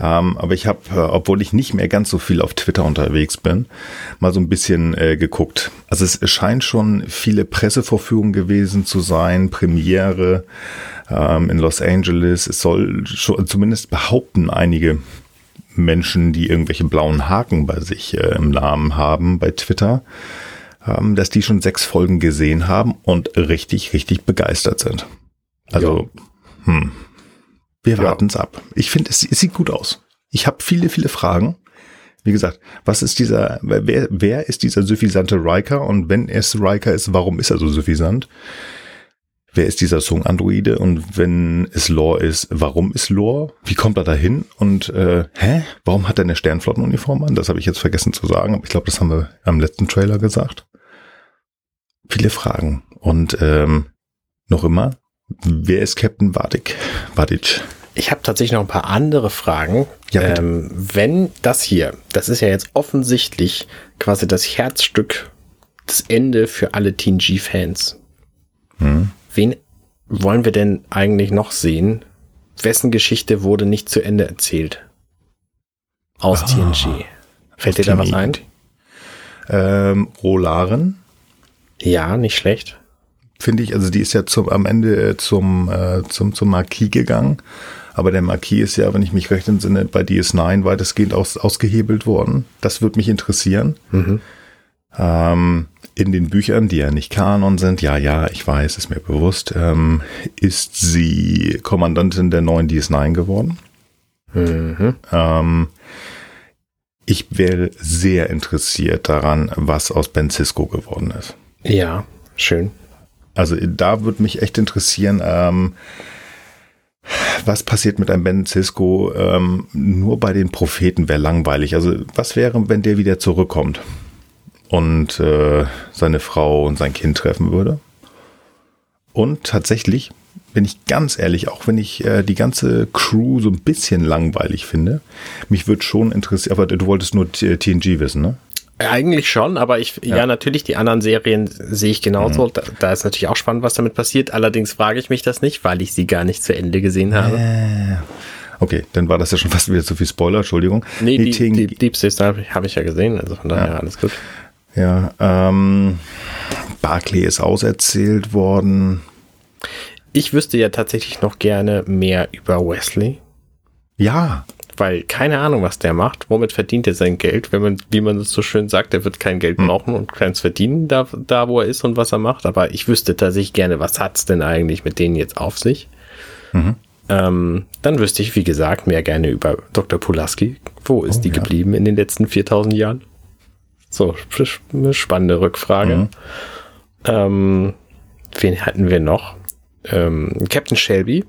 ähm, aber ich habe, äh, obwohl ich nicht mehr ganz so viel auf Twitter unterwegs bin, mal so ein bisschen äh, geguckt. Also es scheint schon viele Pressevorführungen gewesen zu sein, Premiere ähm, in Los Angeles. Es soll schon, zumindest behaupten einige Menschen, die irgendwelche blauen Haken bei sich äh, im Namen haben bei Twitter, ähm, dass die schon sechs Folgen gesehen haben und richtig, richtig begeistert sind. Also, ja. hm, wir warten es ab. Ich finde, es, es, sieht gut aus. Ich habe viele, viele Fragen. Wie gesagt, was ist dieser, wer, wer ist dieser suffisante Riker und wenn es Riker ist, warum ist er so suffisant? wer ist dieser Song-Androide und wenn es Lore ist, warum ist Lore? Wie kommt er dahin? Und äh, hä? Warum hat er eine Sternflottenuniform an? Das habe ich jetzt vergessen zu sagen, aber ich glaube, das haben wir am letzten Trailer gesagt. Viele Fragen. Und ähm, noch immer, wer ist Captain Vadik? Vadik. Ich habe tatsächlich noch ein paar andere Fragen. Ja, ähm, wenn das hier, das ist ja jetzt offensichtlich quasi das Herzstück, das Ende für alle TNG-Fans. Hm. Wen wollen wir denn eigentlich noch sehen? Wessen Geschichte wurde nicht zu Ende erzählt? Aus ah, TNG. Fällt dir da was ein? Ähm, Rolaren. Ja, nicht schlecht. Finde ich, also die ist ja zum, am Ende äh, zum, äh, zum, zum Marquis gegangen. Aber der Marquis ist ja, wenn ich mich recht entsinne, bei DS9 weitestgehend aus, ausgehebelt worden. Das würde mich interessieren. Mhm. Ähm, in den Büchern, die ja nicht Kanon sind, ja, ja, ich weiß, ist mir bewusst, ähm, ist sie Kommandantin der neuen DS9 geworden. Mhm. Ähm, ich wäre sehr interessiert daran, was aus Ben Cisco geworden ist. Ja, schön. Also da würde mich echt interessieren, ähm, was passiert mit einem Ben Cisco? Ähm, nur bei den Propheten wäre langweilig. Also was wäre, wenn der wieder zurückkommt? und äh, seine Frau und sein Kind treffen würde. Und tatsächlich bin ich ganz ehrlich, auch wenn ich äh, die ganze Crew so ein bisschen langweilig finde, mich würde schon interessieren, aber du wolltest nur TNG wissen, ne? Eigentlich schon, aber ich, ja. ja, natürlich, die anderen Serien sehe ich genauso. Mhm. Da, da, ist natürlich auch spannend, was damit passiert. Allerdings frage ich mich das nicht, weil ich sie gar nicht zu Ende gesehen habe. Äh. Okay, dann war das ja schon fast wieder zu viel Spoiler, Entschuldigung. Nee, die, die, die Deep Space habe ich ja gesehen, also von daher ja. alles gut. Ja, ähm, Barclay ist auserzählt worden. Ich wüsste ja tatsächlich noch gerne mehr über Wesley. Ja. Weil keine Ahnung, was der macht. Womit verdient er sein Geld? Wenn man, wie man es so schön sagt, er wird kein Geld hm. brauchen und keins verdienen, da, da wo er ist und was er macht. Aber ich wüsste tatsächlich gerne, was hat's denn eigentlich mit denen jetzt auf sich? Mhm. Ähm, dann wüsste ich, wie gesagt, mehr gerne über Dr. Pulaski. Wo ist oh, die ja. geblieben in den letzten 4000 Jahren? So, eine spannende Rückfrage. Mhm. Ähm, wen hatten wir noch? Ähm, Captain Shelby,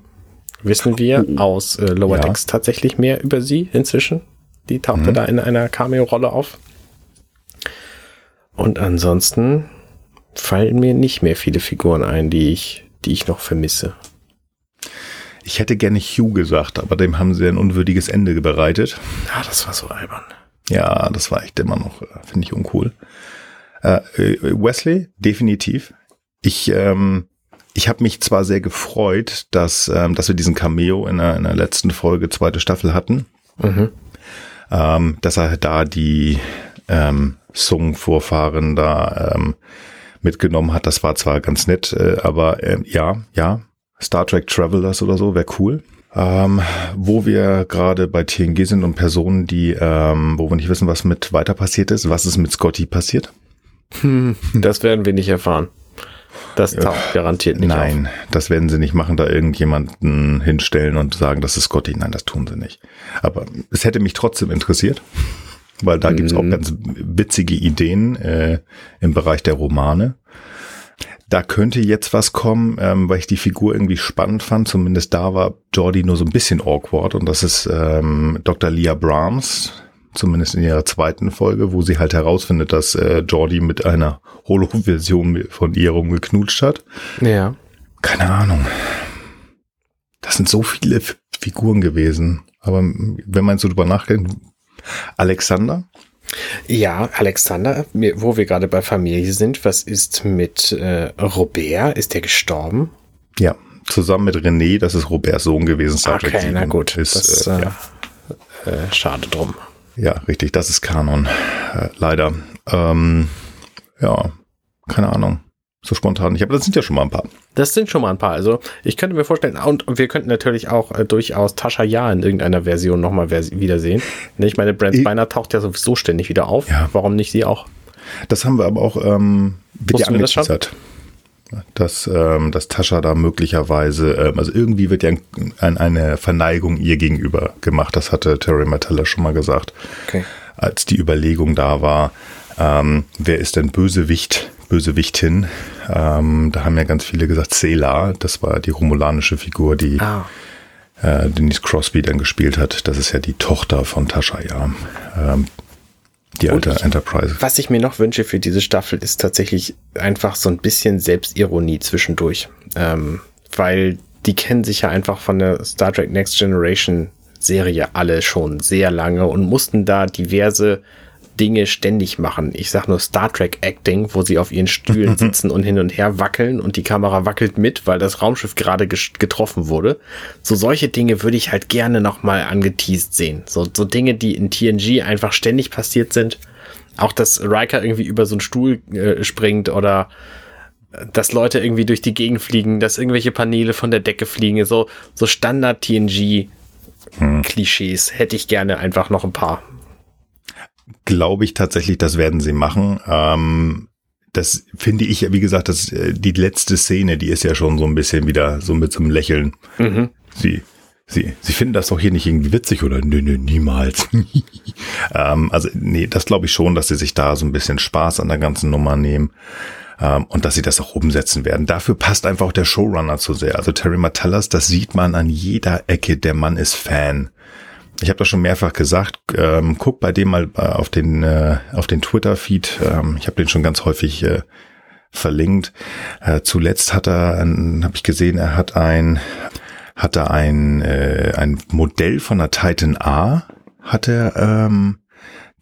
wissen wir oh. aus äh, Lower ja. Decks tatsächlich mehr über sie inzwischen. Die tauchte mhm. da in einer Cameo-Rolle auf. Und ansonsten fallen mir nicht mehr viele Figuren ein, die ich, die ich noch vermisse. Ich hätte gerne Hugh gesagt, aber dem haben sie ein unwürdiges Ende bereitet. Ah, das war so albern. Ja, das war echt immer noch, äh, finde ich uncool. Äh, äh, Wesley, definitiv. Ich, ähm, ich habe mich zwar sehr gefreut, dass, ähm, dass wir diesen Cameo in der, in der letzten Folge, zweite Staffel hatten. Mhm. Ähm, dass er da die ähm, Sung-Vorfahren da ähm, mitgenommen hat. Das war zwar ganz nett, äh, aber äh, ja, ja, Star Trek Travelers oder so wäre cool. Ähm, wo wir gerade bei TNG sind und Personen, die, ähm, wo wir nicht wissen, was mit weiter passiert ist. Was ist mit Scotty passiert? Hm, das werden wir nicht erfahren. Das taucht garantiert nicht Nein, auf. das werden sie nicht machen, da irgendjemanden hinstellen und sagen, das ist Scotty. Nein, das tun sie nicht. Aber es hätte mich trotzdem interessiert, weil da mhm. gibt's auch mhm. ganz witzige Ideen äh, im Bereich der Romane. Da könnte jetzt was kommen, ähm, weil ich die Figur irgendwie spannend fand. Zumindest da war Jordi nur so ein bisschen awkward und das ist ähm, Dr. Leah Brahms, zumindest in ihrer zweiten Folge, wo sie halt herausfindet, dass äh, Jordi mit einer Holo-Version von ihr rumgeknutscht hat. Ja. Keine Ahnung. Das sind so viele F Figuren gewesen. Aber wenn man so drüber nachdenkt, Alexander? Ja, Alexander, wo wir gerade bei Familie sind, was ist mit äh, Robert? Ist der gestorben? Ja, zusammen mit René, das ist Roberts Sohn gewesen. Star okay, na gut. Ist, das, äh, ja. Äh, schade drum. Ja, richtig, das ist Kanon. Äh, leider. Ähm, ja, keine Ahnung. So spontan nicht, aber das sind ja schon mal ein paar. Das sind schon mal ein paar. Also ich könnte mir vorstellen, und wir könnten natürlich auch äh, durchaus Tascha Ja in irgendeiner Version nochmal wiedersehen. Ich meine, Brent Spiner taucht ja sowieso ständig wieder auf. Ja. Warum nicht sie auch? Das haben wir aber auch ähm, wird ja angeteasert. Dass, ähm, dass Tascha da möglicherweise, ähm, also irgendwie wird ja ein, eine Verneigung ihr gegenüber gemacht. Das hatte Terry Martella schon mal gesagt. Okay. Als die Überlegung da war, ähm, wer ist denn Bösewicht, Bösewichtin? Ähm, da haben ja ganz viele gesagt, Cela, das war die romulanische Figur, die ah. äh, Denise Crosby dann gespielt hat. Das ist ja die Tochter von Tascha, ja. Ähm, die alte ich, Enterprise. Was ich mir noch wünsche für diese Staffel ist tatsächlich einfach so ein bisschen Selbstironie zwischendurch. Ähm, weil die kennen sich ja einfach von der Star Trek Next Generation Serie alle schon sehr lange und mussten da diverse Dinge ständig machen. Ich sag nur Star Trek Acting, wo sie auf ihren Stühlen sitzen und hin und her wackeln und die Kamera wackelt mit, weil das Raumschiff gerade getroffen wurde. So solche Dinge würde ich halt gerne nochmal angeteased sehen. So, so Dinge, die in TNG einfach ständig passiert sind. Auch, dass Riker irgendwie über so einen Stuhl äh, springt oder äh, dass Leute irgendwie durch die Gegend fliegen, dass irgendwelche Paneele von der Decke fliegen. So, so Standard TNG hm. Klischees hätte ich gerne einfach noch ein paar glaube ich tatsächlich, das werden sie machen. Ähm, das finde ich, wie gesagt, das, äh, die letzte Szene, die ist ja schon so ein bisschen wieder so mit so einem Lächeln. Mhm. Sie, sie, sie finden das doch hier nicht irgendwie witzig oder nö, nö, niemals. ähm, also, nee, das glaube ich schon, dass sie sich da so ein bisschen Spaß an der ganzen Nummer nehmen. Um, ähm, und dass sie das auch umsetzen werden. Dafür passt einfach auch der Showrunner zu sehr. Also Terry Matallas, das sieht man an jeder Ecke. Der Mann ist Fan ich habe das schon mehrfach gesagt, ähm, guck bei dem mal äh, auf den äh, auf den Twitter-Feed. Ähm, ich habe den schon ganz häufig äh, verlinkt. Äh, zuletzt hat er, habe ich gesehen, er hat ein hat er ein äh, ein Modell von der Titan A hat er ähm,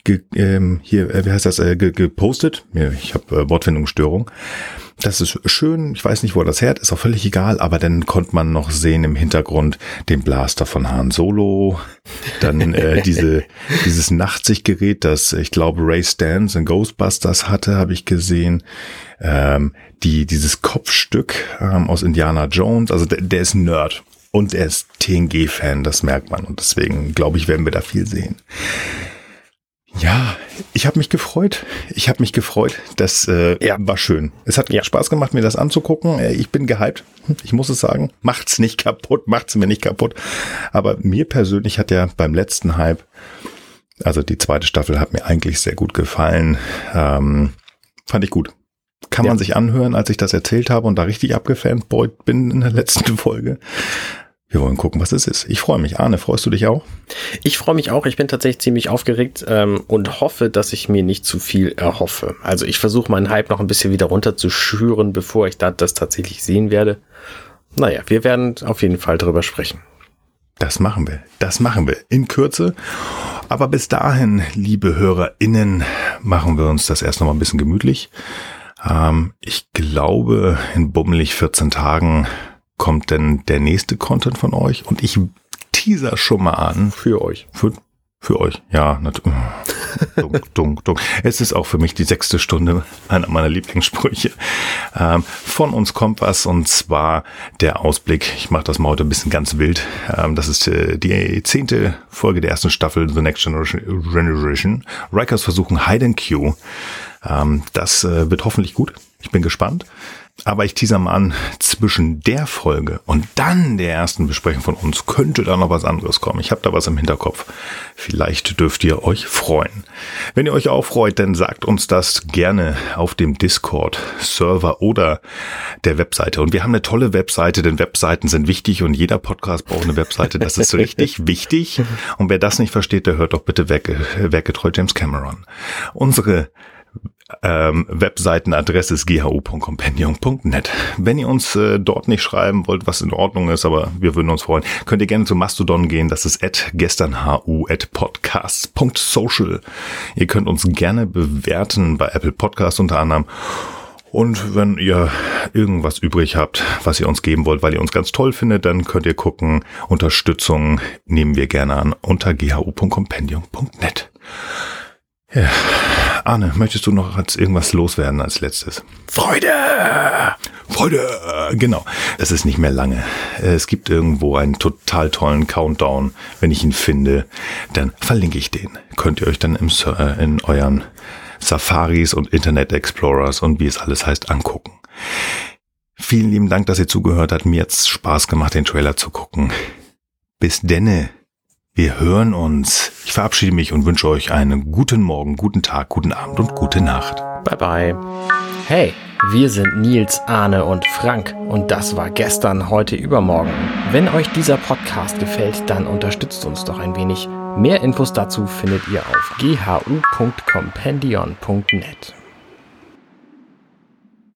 ge, ähm, hier äh, wie heißt das äh, ge, gepostet. Ich habe äh, Wortfindungsstörung. Das ist schön. Ich weiß nicht, wo er das her ist auch völlig egal. Aber dann konnte man noch sehen im Hintergrund den Blaster von Han Solo. Dann äh, diese, dieses Nachtsichtgerät, das ich glaube Ray Stans in Ghostbusters hatte, habe ich gesehen. Ähm, die, dieses Kopfstück ähm, aus Indiana Jones. Also der, der ist Nerd. Und er ist TNG-Fan, das merkt man. Und deswegen, glaube ich, werden wir da viel sehen. Ja, ich habe mich gefreut. Ich habe mich gefreut. Das äh, ja. war schön. Es hat ja. Spaß gemacht, mir das anzugucken. Äh, ich bin gehypt. Ich muss es sagen. Macht's nicht kaputt. Macht's mir nicht kaputt. Aber mir persönlich hat ja beim letzten Hype, also die zweite Staffel hat mir eigentlich sehr gut gefallen. Ähm, fand ich gut. Kann ja. man sich anhören, als ich das erzählt habe und da richtig abgefanboyt bin in der letzten Folge. Wir wollen gucken, was es ist. Ich freue mich. Arne, freust du dich auch? Ich freue mich auch. Ich bin tatsächlich ziemlich aufgeregt ähm, und hoffe, dass ich mir nicht zu viel erhoffe. Also ich versuche meinen Hype noch ein bisschen wieder runter zu schüren, bevor ich da das tatsächlich sehen werde. Naja, wir werden auf jeden Fall drüber sprechen. Das machen wir. Das machen wir in Kürze. Aber bis dahin, liebe HörerInnen, machen wir uns das erst noch mal ein bisschen gemütlich. Ähm, ich glaube, in bummelig 14 Tagen kommt denn der nächste Content von euch? Und ich teaser schon mal an. Für euch. Für, für euch, ja. dunk, dunk, dunk. Es ist auch für mich die sechste Stunde, einer meiner Lieblingssprüche. Ähm, von uns kommt was und zwar der Ausblick. Ich mache das mal heute ein bisschen ganz wild. Ähm, das ist äh, die zehnte Folge der ersten Staffel The Next Generation. Rikers versuchen Hide and Q. Ähm, das äh, wird hoffentlich gut. Ich bin gespannt. Aber ich teaser mal an, zwischen der Folge und dann der ersten Besprechung von uns könnte da noch was anderes kommen. Ich habe da was im Hinterkopf. Vielleicht dürft ihr euch freuen. Wenn ihr euch auch freut, dann sagt uns das gerne auf dem Discord-Server oder der Webseite. Und wir haben eine tolle Webseite, denn Webseiten sind wichtig und jeder Podcast braucht eine Webseite. Das ist richtig wichtig. Und wer das nicht versteht, der hört doch bitte Werketreu James Cameron. Unsere ähm, Webseitenadresse ist ghu.compendium.net. Wenn ihr uns äh, dort nicht schreiben wollt, was in Ordnung ist, aber wir würden uns freuen, könnt ihr gerne zu Mastodon gehen. Das ist at gesternhu at podcasts.social. Ihr könnt uns gerne bewerten bei Apple Podcasts unter anderem. Und wenn ihr irgendwas übrig habt, was ihr uns geben wollt, weil ihr uns ganz toll findet, dann könnt ihr gucken. Unterstützung nehmen wir gerne an unter ghu.compendium.net. Ja. Arne, möchtest du noch als irgendwas loswerden als letztes? Freude! Freude! Genau. Es ist nicht mehr lange. Es gibt irgendwo einen total tollen Countdown. Wenn ich ihn finde, dann verlinke ich den. Könnt ihr euch dann im, äh, in euren Safaris und Internet Explorers und wie es alles heißt angucken. Vielen lieben Dank, dass ihr zugehört habt. Mir hat's Spaß gemacht, den Trailer zu gucken. Bis denne. Wir hören uns. Ich verabschiede mich und wünsche euch einen guten Morgen, guten Tag, guten Abend und gute Nacht. Bye bye. Hey, wir sind Nils, Arne und Frank und das war gestern, heute, übermorgen. Wenn euch dieser Podcast gefällt, dann unterstützt uns doch ein wenig. Mehr Infos dazu findet ihr auf ghu.compendion.net.